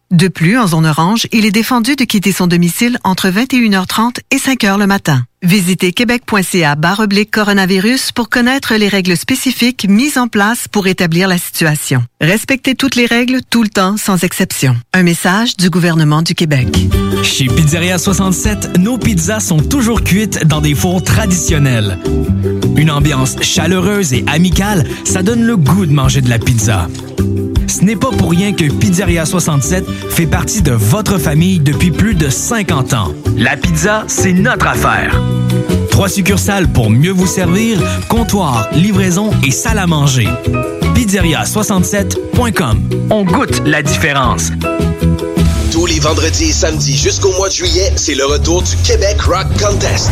De plus, en zone orange, il est défendu de quitter son domicile entre 21h30 et 5h le matin. Visitez québec.ca oblique coronavirus pour connaître les règles spécifiques mises en place pour établir la situation. Respectez toutes les règles tout le temps sans exception. Un message du gouvernement du Québec. Chez Pizzeria 67, nos pizzas sont toujours cuites dans des fours traditionnels. Une ambiance chaleureuse et amicale, ça donne le goût de manger de la pizza. Ce n'est pas pour rien que Pizzeria 67 fait partie de votre famille depuis plus de 50 ans. La pizza, c'est notre affaire. Trois succursales pour mieux vous servir, comptoir, livraison et salle à manger. Pizzeria67.com. On goûte la différence. Tous les vendredis et samedis jusqu'au mois de juillet, c'est le retour du Québec Rock Contest.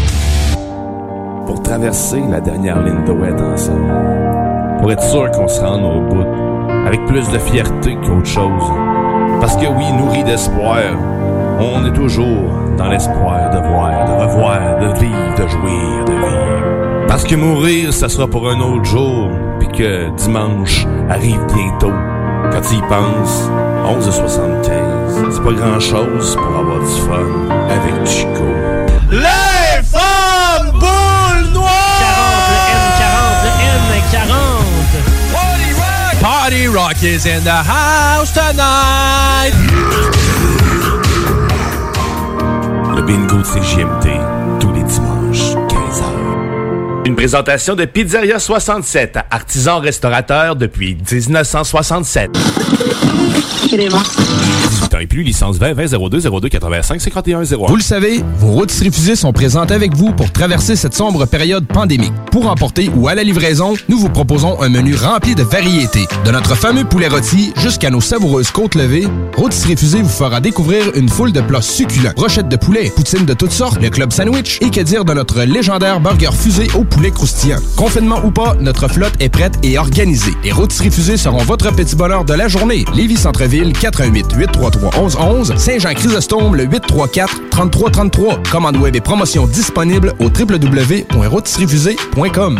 Pour traverser la dernière ligne de ouette ensemble. Pour être sûr qu'on se rende au bout. Avec plus de fierté qu'autre chose. Parce que oui, nourri d'espoir, on est toujours dans l'espoir de voir, de revoir, de vivre, de jouir, de vivre. Parce que mourir, ça sera pour un autre jour, puis que dimanche arrive bientôt. Quand tu y penses, 11h75, c'est pas grand-chose pour avoir du fun avec Chico. Party Rock is in the house tonight. Le bingo de CGMT, Une présentation de Pizzeria 67, artisan restaurateur depuis 1967. 18 ans et plus, licence 20 20 02 02 85 51 01. Vous le savez, vos routes refusées sont présentes avec vous pour traverser cette sombre période pandémique. Pour emporter ou à la livraison, nous vous proposons un menu rempli de variétés. De notre fameux poulet rôti jusqu'à nos savoureuses côtes levées, Rôtisserie Fusée vous fera découvrir une foule de plats succulents. Brochettes de poulet, poutines de toutes sortes, le club sandwich et que dire de notre légendaire burger fusé au poulet croustillant. Confinement ou pas, notre flotte est prête et organisée. Les Rôtisseries Fusées seront votre petit bonheur de la journée. Lévis Centreville, 418 833 1111 Saint-Jean-Chrysostome, le 834-3333. Commande web et promotion disponible au www.rotisseriefusée.com.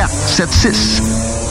681 4476.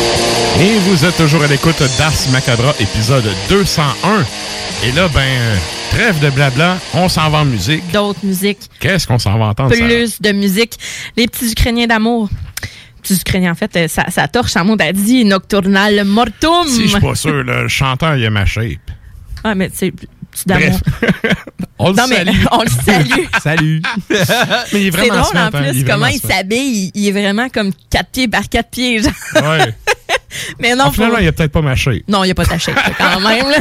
Et vous êtes toujours à l'écoute d'Ars Macabra, épisode 201. Et là, ben, trêve de blabla, on s'en va en musique. D'autres musiques. Qu'est-ce qu'on s'en va entendre? Plus de musique. Les petits Ukrainiens d'amour. Petits Ukrainiens, en fait, euh, ça, ça torche en mot a dit Nocturnal Mortum. Si je suis pas sûr, là, le chanteur, il a ma shape. Ah, mais c'est petit d'amour. On le Non, mais salue. on le salue. Salut. mais il est C'est vraiment drôle smart, en hein, plus comment il s'habille. Il est vraiment comme 4 pieds par 4 pieds. genre. Ouais. Mais non, Ah, finalement, il a peut-être pas ma shape. Non, il a pas ta shape, là, quand même. Là.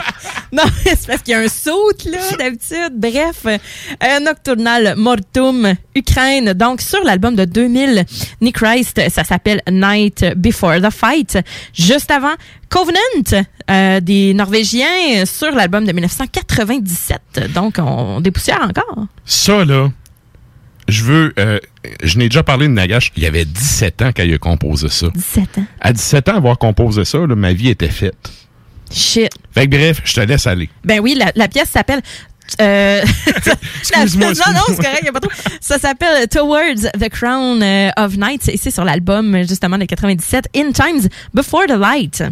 Non, c'est parce qu'il y a un saut, là, d'habitude. Bref, euh, Nocturnal Mortum, Ukraine. Donc, sur l'album de 2000, Nick Christ, ça s'appelle Night Before the Fight. Juste avant, Covenant, euh, des Norvégiens, sur l'album de 1997. Donc, on dépoussière encore. Ça, là, je veux. euh, je n'ai déjà parlé de Nagash. Il avait 17 ans quand il a composé ça. 17 ans. À 17 ans, avoir composé ça, là, ma vie était faite. Shit. Fait que bref, je te laisse aller. Ben oui, la, la pièce s'appelle. euh, la- Non, non, c'est correct, y a pas trop. Ça s'appelle Towards the Crown euh, of Night. Et c'est sur l'album, justement, de 97, In Times Before the Light.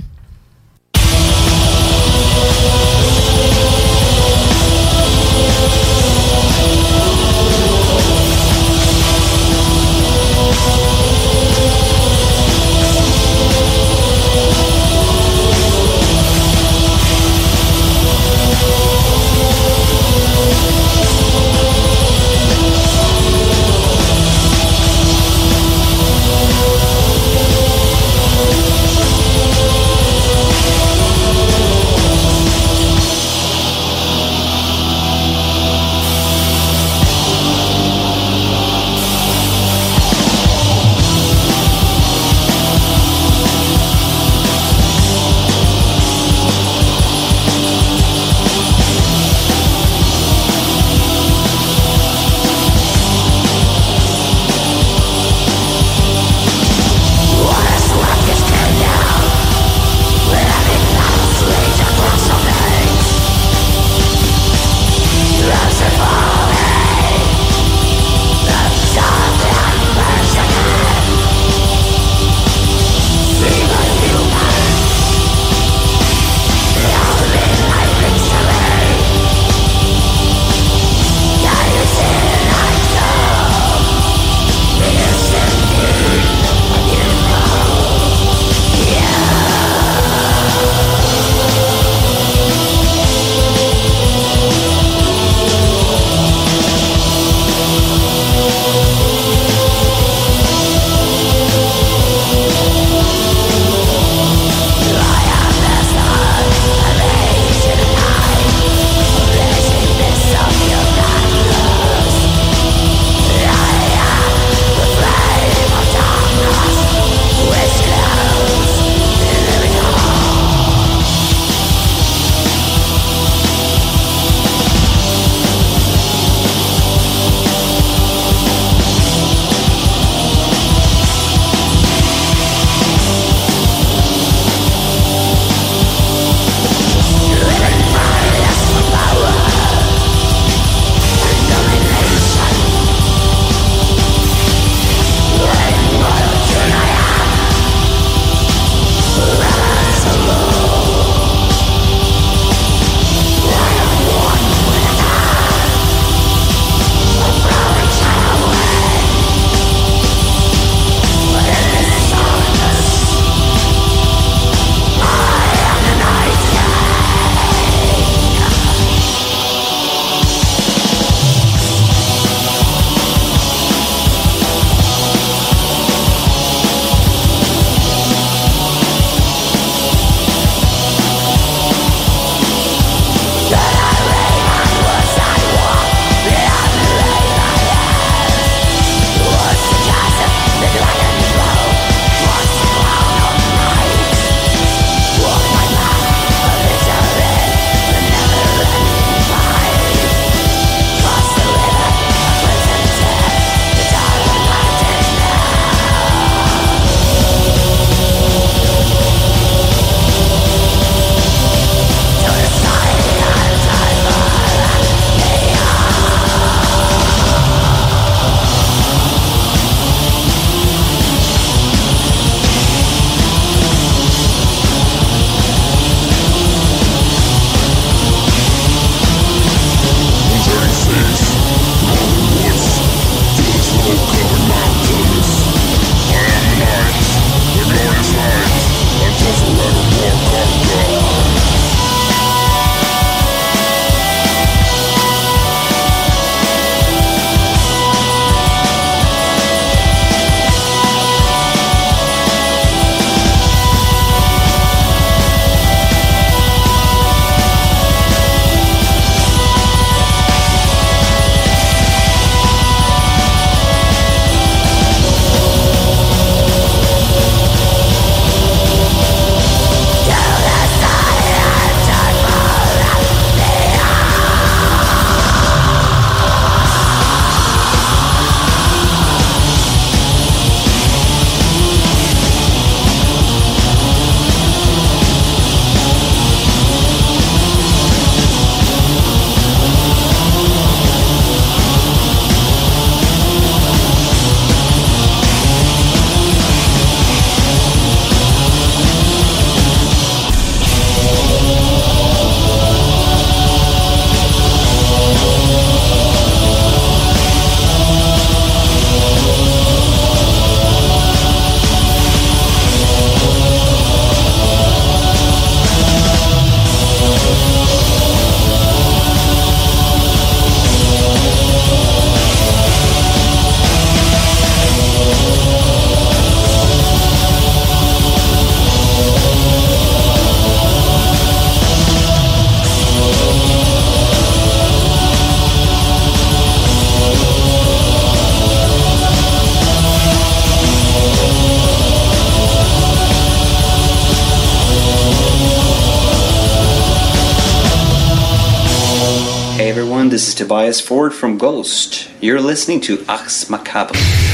Listening to Axe Macabre.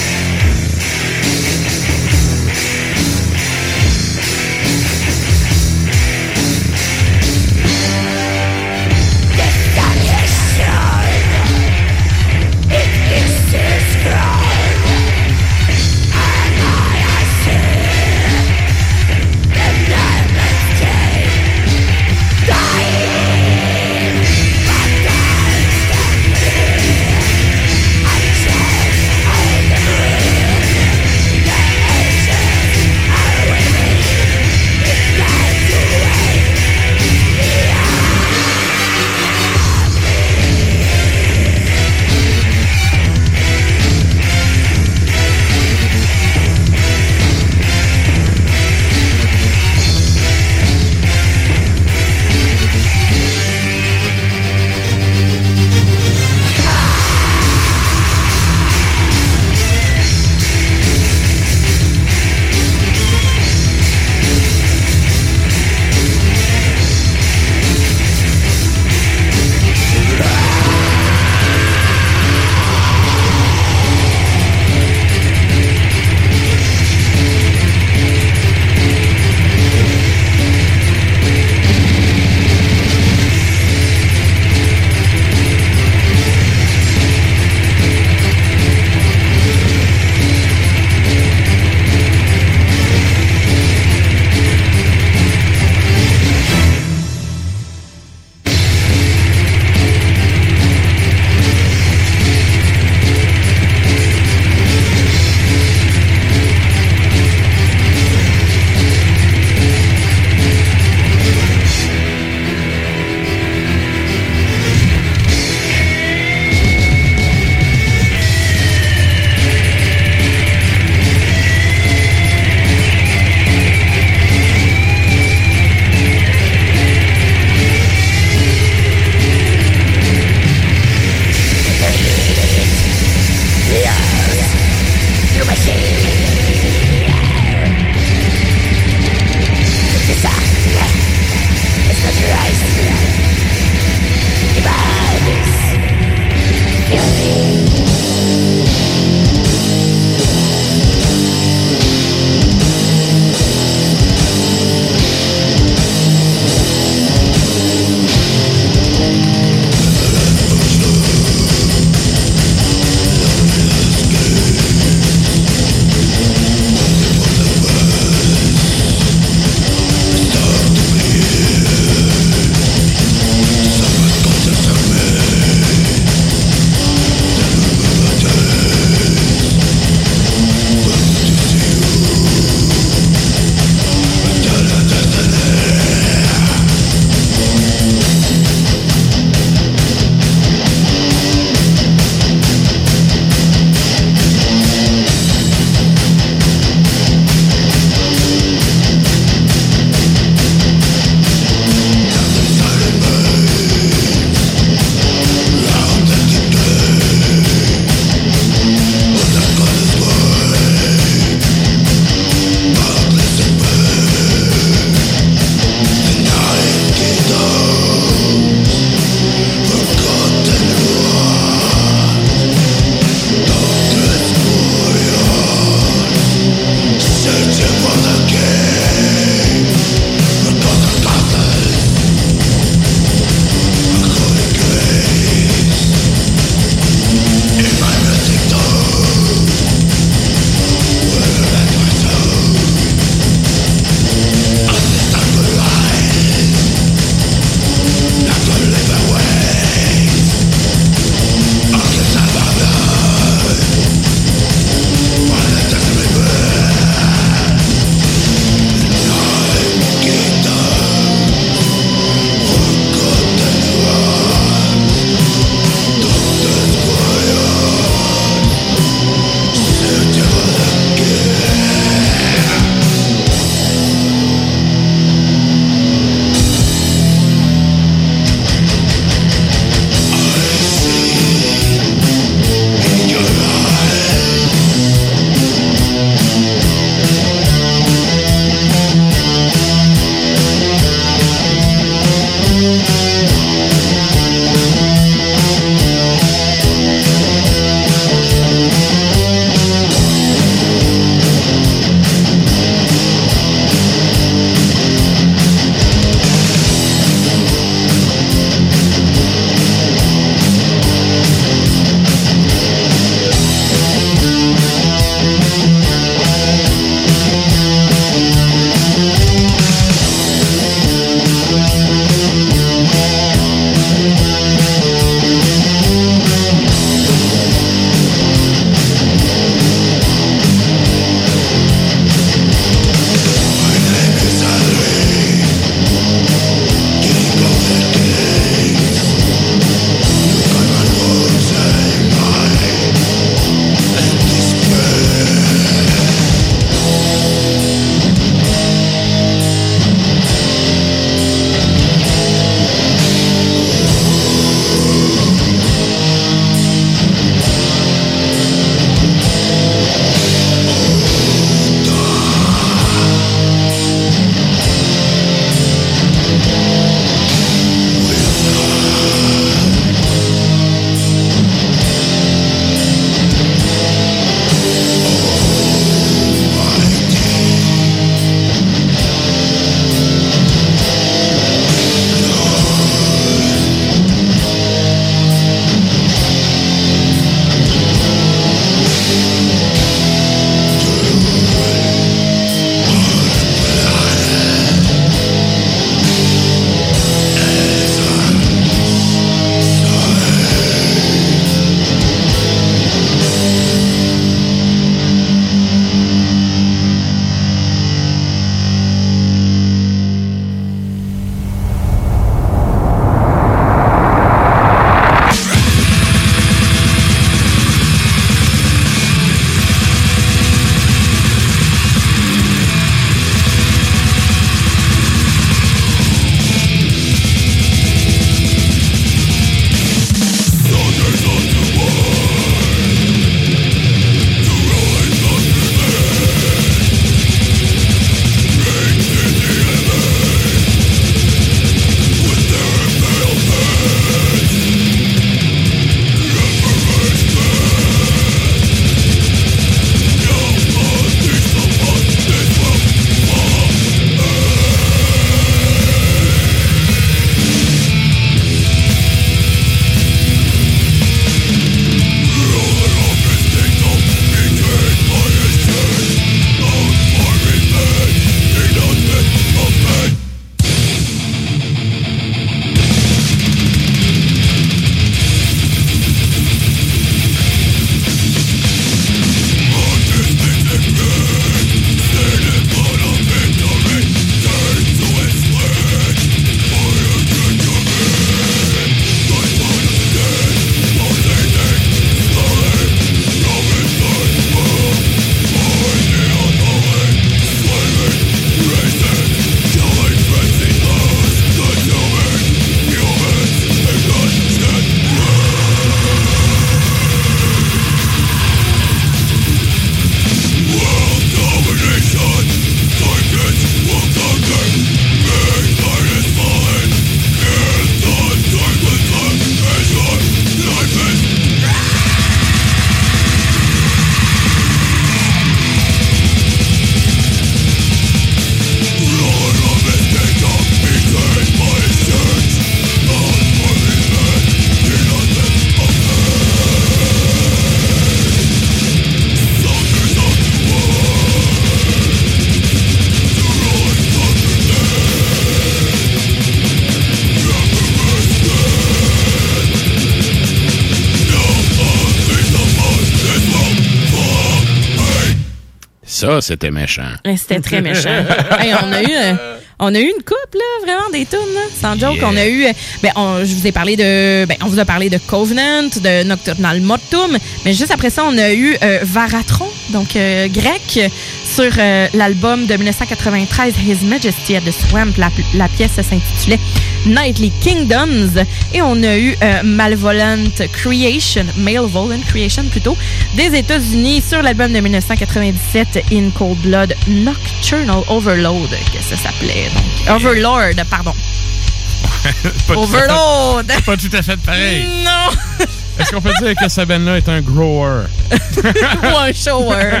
C'était méchant. Ouais, C'était très méchant. Hey, on a eu, euh, on a eu une coupe là, vraiment des tunes. là. Sans joke, Yeah. on a eu. euh, Ben, on, je vous ai parlé de, ben, on vous a parlé de Covenant, de Nocturnal Mortum, mais juste après ça, on a eu euh, Varatron, donc euh, grec, sur euh, l'album de 1993 His Majesty at the Swamp. La, la pièce s'intitulait Nightly Kingdoms, et on a eu euh, Malvolent Creation, Malevolent Creation plutôt, des États-Unis sur l'album de 1997 In Cold Blood Nocturnal Overload, que ça s'appelait. Donc, Overlord, pardon. Pas à fait- Overload! Pas tout à fait pareil. Non! Est-ce qu'on peut dire que ce band-là est un grower? Ou un shower.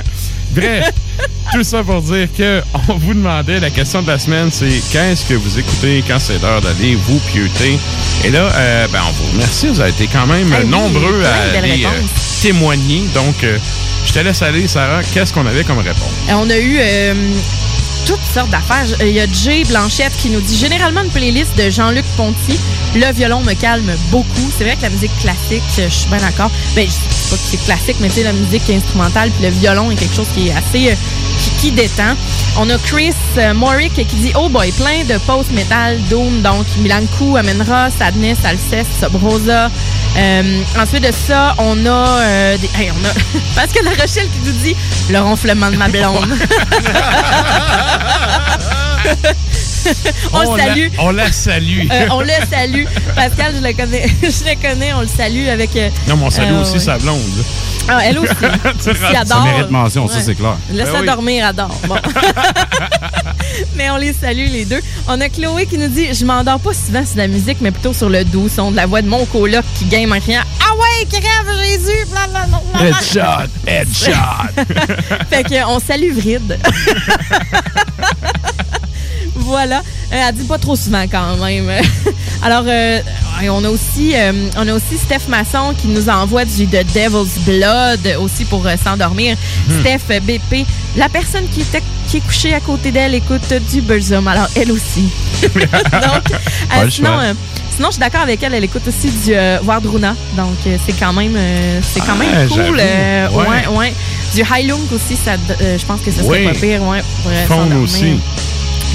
Bref, tout ça pour dire que on vous demandait, la question de la semaine, c'est qu'est-ce que vous écoutez quand c'est l'heure d'aller vous pieuter? Et là, euh, ben, on vous remercie. Vous avez été quand même Ah oui, nombreux à aller euh, témoigner. Donc, euh, je te laisse aller, Sarah. Qu'est-ce qu'on avait comme réponse? On a eu toutes sortes d'affaires. Il y a Jay Blanchette qui nous dit généralement une playlist de Jean-Luc Ponty. Le violon me calme beaucoup. C'est vrai que la musique classique, je suis bien d'accord. Ben, pas que c'est classique, mais tu sais, la musique instrumentale puis le violon est quelque chose qui est assez euh, qui, qui détend. On a Chris euh, Morick qui dit Oh boy, plein de post-metal, Doom, donc Milankou, Amenra, Sadness, Alceste, Subrosa. Euh, ensuite de ça, on a, euh, des, hey, on a Pascal La Rochelle qui nous dit le ronflement de ma blonde. on, le la- salue. on la salue. Euh, on le salue. Pascal, je le connais. je le connais, on le salue avec. euh, Non, mais on salue euh, aussi ouais. sa blonde. Ah, elle aussi. Tu Aussi adore. Ça mérite mention, ça, c'est clair. Laisse-la Ben oui. dormir, adore. Bon. mais on les salue, les deux. On a Chloé qui nous dit Je m'endors pas souvent sur la musique, mais plutôt sur le doux son de la voix de mon coloc qui game en criant Ah ouais, crève Jésus! Bla, bla, bla, bla, bla. Headshot, headshot. fait que on salue Vride. Voilà. Euh, elle dit pas trop souvent quand même. Alors, euh, on a aussi euh, on a aussi Steph Masson qui nous envoie du The Devil's Blood aussi pour euh, s'endormir. Hmm. Steph BP, la personne qui était qui est couchée à côté d'elle écoute du Burzum. Alors elle aussi. Donc, sinon, je suis d'accord avec elle. Elle écoute aussi du euh, Wardruna. Donc, euh, c'est quand même, euh, c'est quand Ah, même cool. j'avoue. euh, Ouais. ouais, ouais. Du High Lunk aussi, ça, je pense que ce serait Oui. pas pire. Ouais, pour, aussi.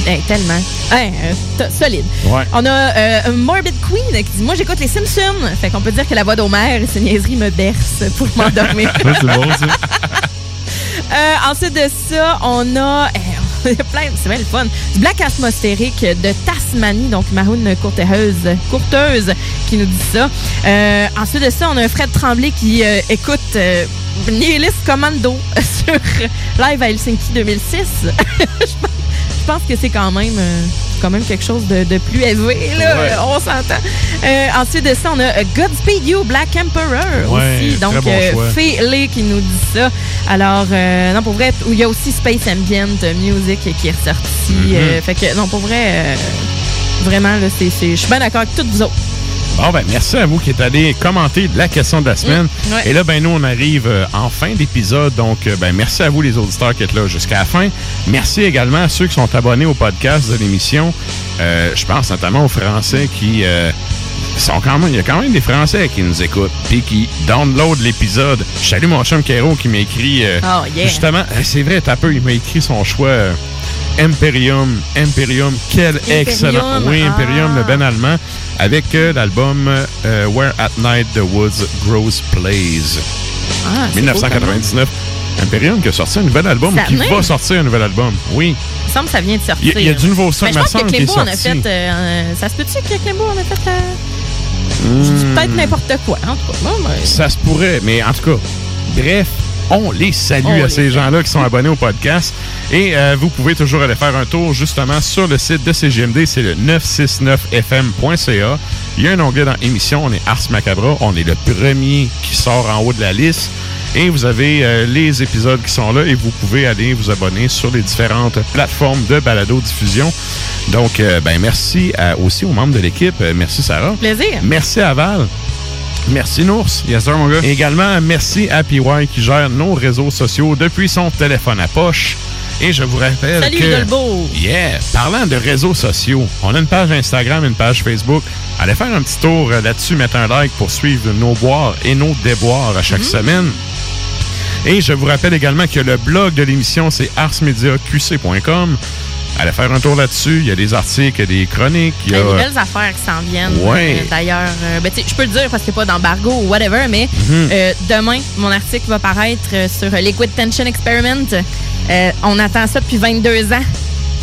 Eh, tellement. Eh, euh, solide. Ouais. On a euh, Morbid Queen qui dit Moi, j'écoute les Simpsons. Fait qu'on peut dire que la voix d'Homer, ces niaiseries me berce pour m'endormir. C'est bon, ça. Euh, ensuite de ça, on a. a plein, c'est bien le fun. Du black atmosphérique de Tasmanie, donc Maroon Courteuse, courteuse qui nous dit ça. Euh, ensuite de ça, on a un Fred Tremblay qui euh, écoute euh, Nihilist Commando sur Live à Helsinki 2006. je, pense, pense que c'est quand même. euh, quand même quelque chose de, de plus élevé, là. Ouais. On s'entend. Euh, ensuite de ça, on a euh, Godspeed You, Black Emperor Ouais, aussi. Donc, bon euh. Félé qui nous dit ça. Alors, euh, non, pour vrai, il y a aussi Space Ambient Music qui est ressorti. Mhm. euh, fait que, non, pour vrai, vraiment, là, c'est- je suis bien d'accord avec toutes vous autres. Bon, ben, merci à vous qui êtes allés commenter la question de la semaine. Ouais. Et là, ben, nous, on arrive euh, en fin d'épisode. Donc, euh, ben, merci à vous, les auditeurs qui êtes là jusqu'à la fin. Merci également à ceux qui sont abonnés au podcast de l'émission. Euh, je pense notamment aux Français qui sont quand même, il y a quand même des Français qui nous écoutent puis qui download l'épisode. Je salue mon chum Kero qui m'a écrit, Oh, yeah. justement, c'est vrai, t'as peu, il m'a écrit son choix. Imperium, Imperium, quel Imperium, excellent. Oui, ah. Imperium, le Ben allemand, avec euh, l'album euh, Where at Night the Woods Grows Plays. Ah, c'est beau, 1999. Imperium qui a sorti un nouvel album, Ça qui venait? va sortir un nouvel album. Oui. Il me semble que ça vient de sortir. Il y a- il y a du nouveau son, Ben, je pense que Clébo en a fait. euh, ça se peut-tu que Clébo en a fait. Hmm. peut-être n'importe quoi. En tout cas, bon, ben, Ça se pourrait, mais en tout cas, bref, on les salue On à les ces gens-là qui sont abonnés au podcast. Et euh, vous pouvez toujours aller faire un tour justement sur le site de CGMD, c'est le 969fm.ca. Il y a un onglet dans émission, on est Ars Macabra, on est le premier qui sort en haut de la liste. Et vous avez euh, les épisodes qui sont là et vous pouvez aller vous abonner sur les différentes plateformes de balado-diffusion. Donc, euh, ben merci à- aussi aux membres de l'équipe. Merci Sarah. Plaisir. Merci à Val. Merci Nours. Yes, sir, mon gars. Et également, merci à PY qui gère nos réseaux sociaux depuis son téléphone à poche. Et je vous rappelle Salut, que... Dolbeau. Yeah! Parlant de réseaux sociaux, on a une page Instagram, une page Facebook. Allez faire un petit tour là-dessus, mettre un like pour suivre nos boires et nos déboires à chaque semaine. Et je vous rappelle également que le blog de l'émission, c'est arsmediaqc.com. Allez faire un tour là-dessus. Il y a des articles, il y a des chroniques. Il y a... des belles affaires qui s'en viennent. Ouais. Euh, D'ailleurs, euh, ben, je peux le dire parce que c'est pas d'embargo ou whatever, mais Mhm. euh, demain, mon article va paraître sur Liquid Tension Experiment. On attend ça depuis 22 ans.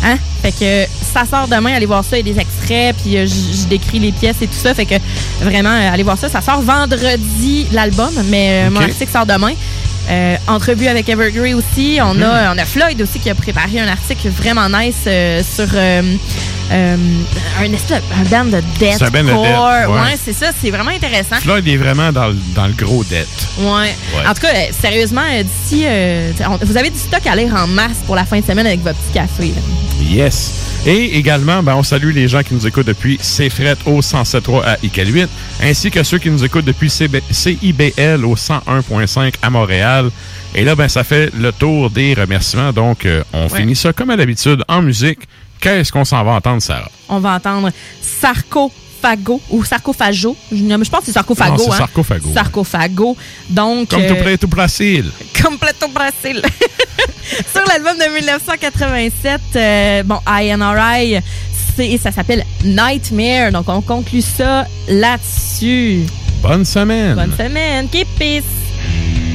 Hein? Fait que ça sort demain, allez voir ça, il y a des extraits, puis je décris les pièces et tout ça. Fait que vraiment, allez voir ça. Ça sort vendredi, l'album, mais mon article sort demain. Euh, entrevue avec Evergrey aussi. On, a, Floyd aussi qui a préparé un article vraiment nice euh, sur euh, un, espèce de- un band de C'est un band de death, ouais. ouais, c'est ça. C'est vraiment intéressant. Floyd est vraiment dans, le- dans le gros dette. Ouais. Ouais. En tout cas, euh, sérieusement, euh, d'ici, euh, vous avez du stock à lire en masse pour la fin de semaine avec votre petit café. là. Yes. Et également, ben, on salue les gens qui nous écoutent depuis CFRET au 107.3 à ICAL8, ainsi que ceux qui nous écoutent depuis CB CIBL au 101.5 à Montréal. Et là, ben, ça fait le tour des remerciements. Donc, euh, on Ouais. finit ça comme à l'habitude en musique. Qu'est-ce qu'on s'en va entendre, Sarah? On va entendre Sarcophago ou Sarcophago. Je, pense que c'est Sarcophago. Non, hein? Sarcophago. Sarcophago. Donc. Comme euh, tout près. Completo Brasil. Sur l'album de 1987, euh, bon, INRI, ça s'appelle Nightmare. Donc, on conclut ça là-dessus. Bonne semaine. Bonne semaine. Keep peace.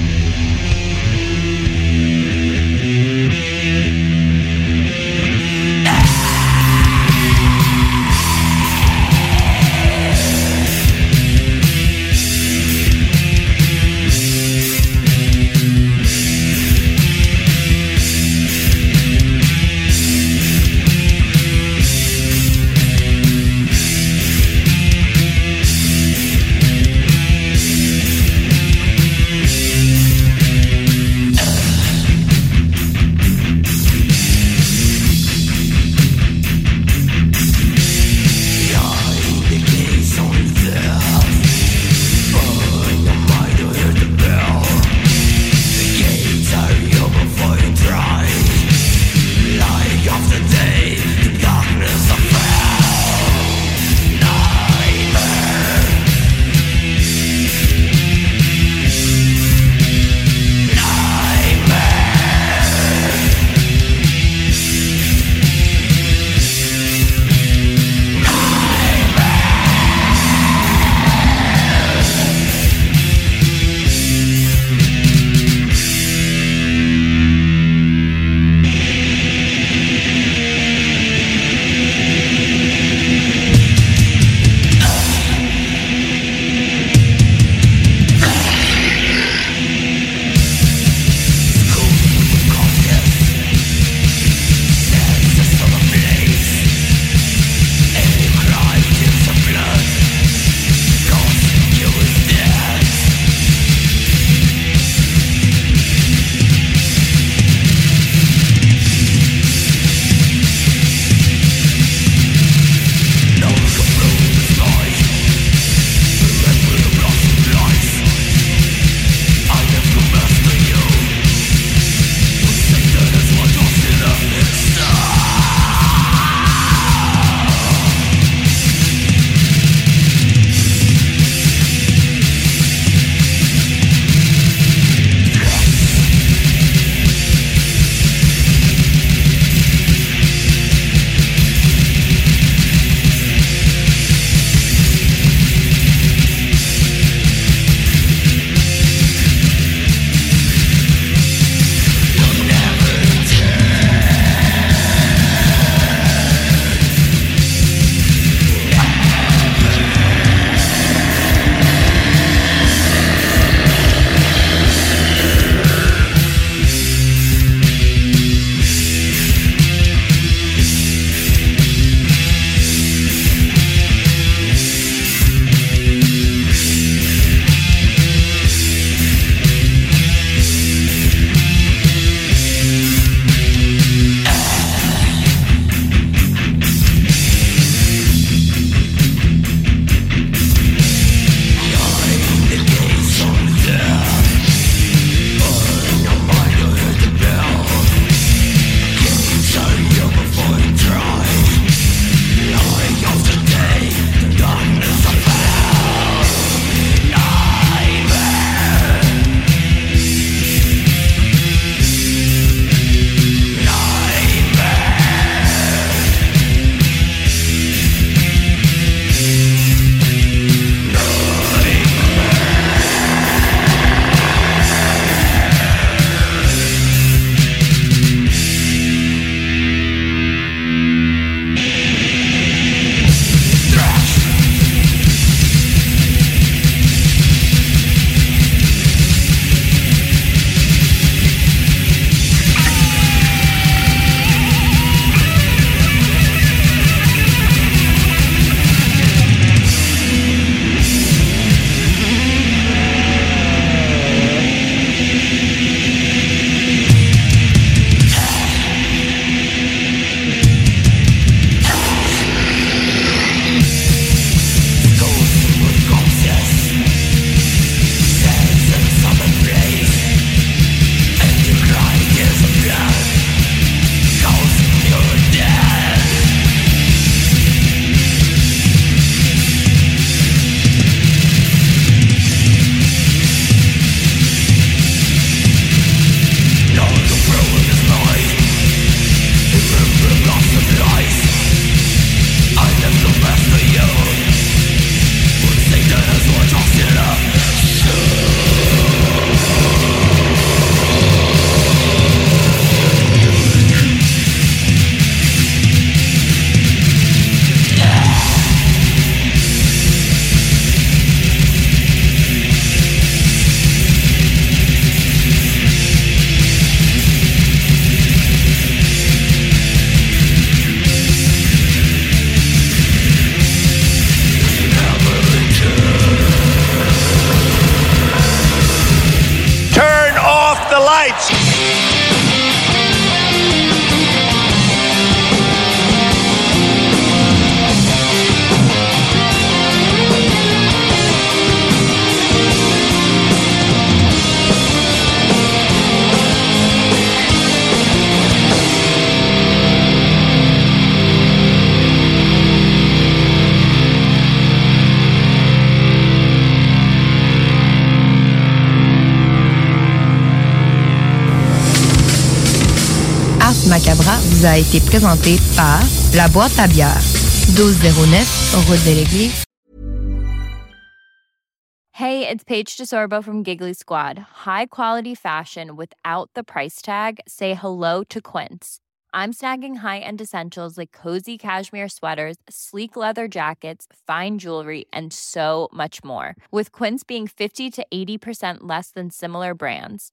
A été présenté par La Boîte à bière, 1209, route de l'église. Hey, it's Paige DeSorbo from Giggly Squad. High quality fashion without the price tag. Say hello to Quince. I'm snagging high-end essentials like cozy cashmere sweaters, sleek leather jackets, fine jewelry, and so much more. With Quince being 50 to 80% less than similar brands.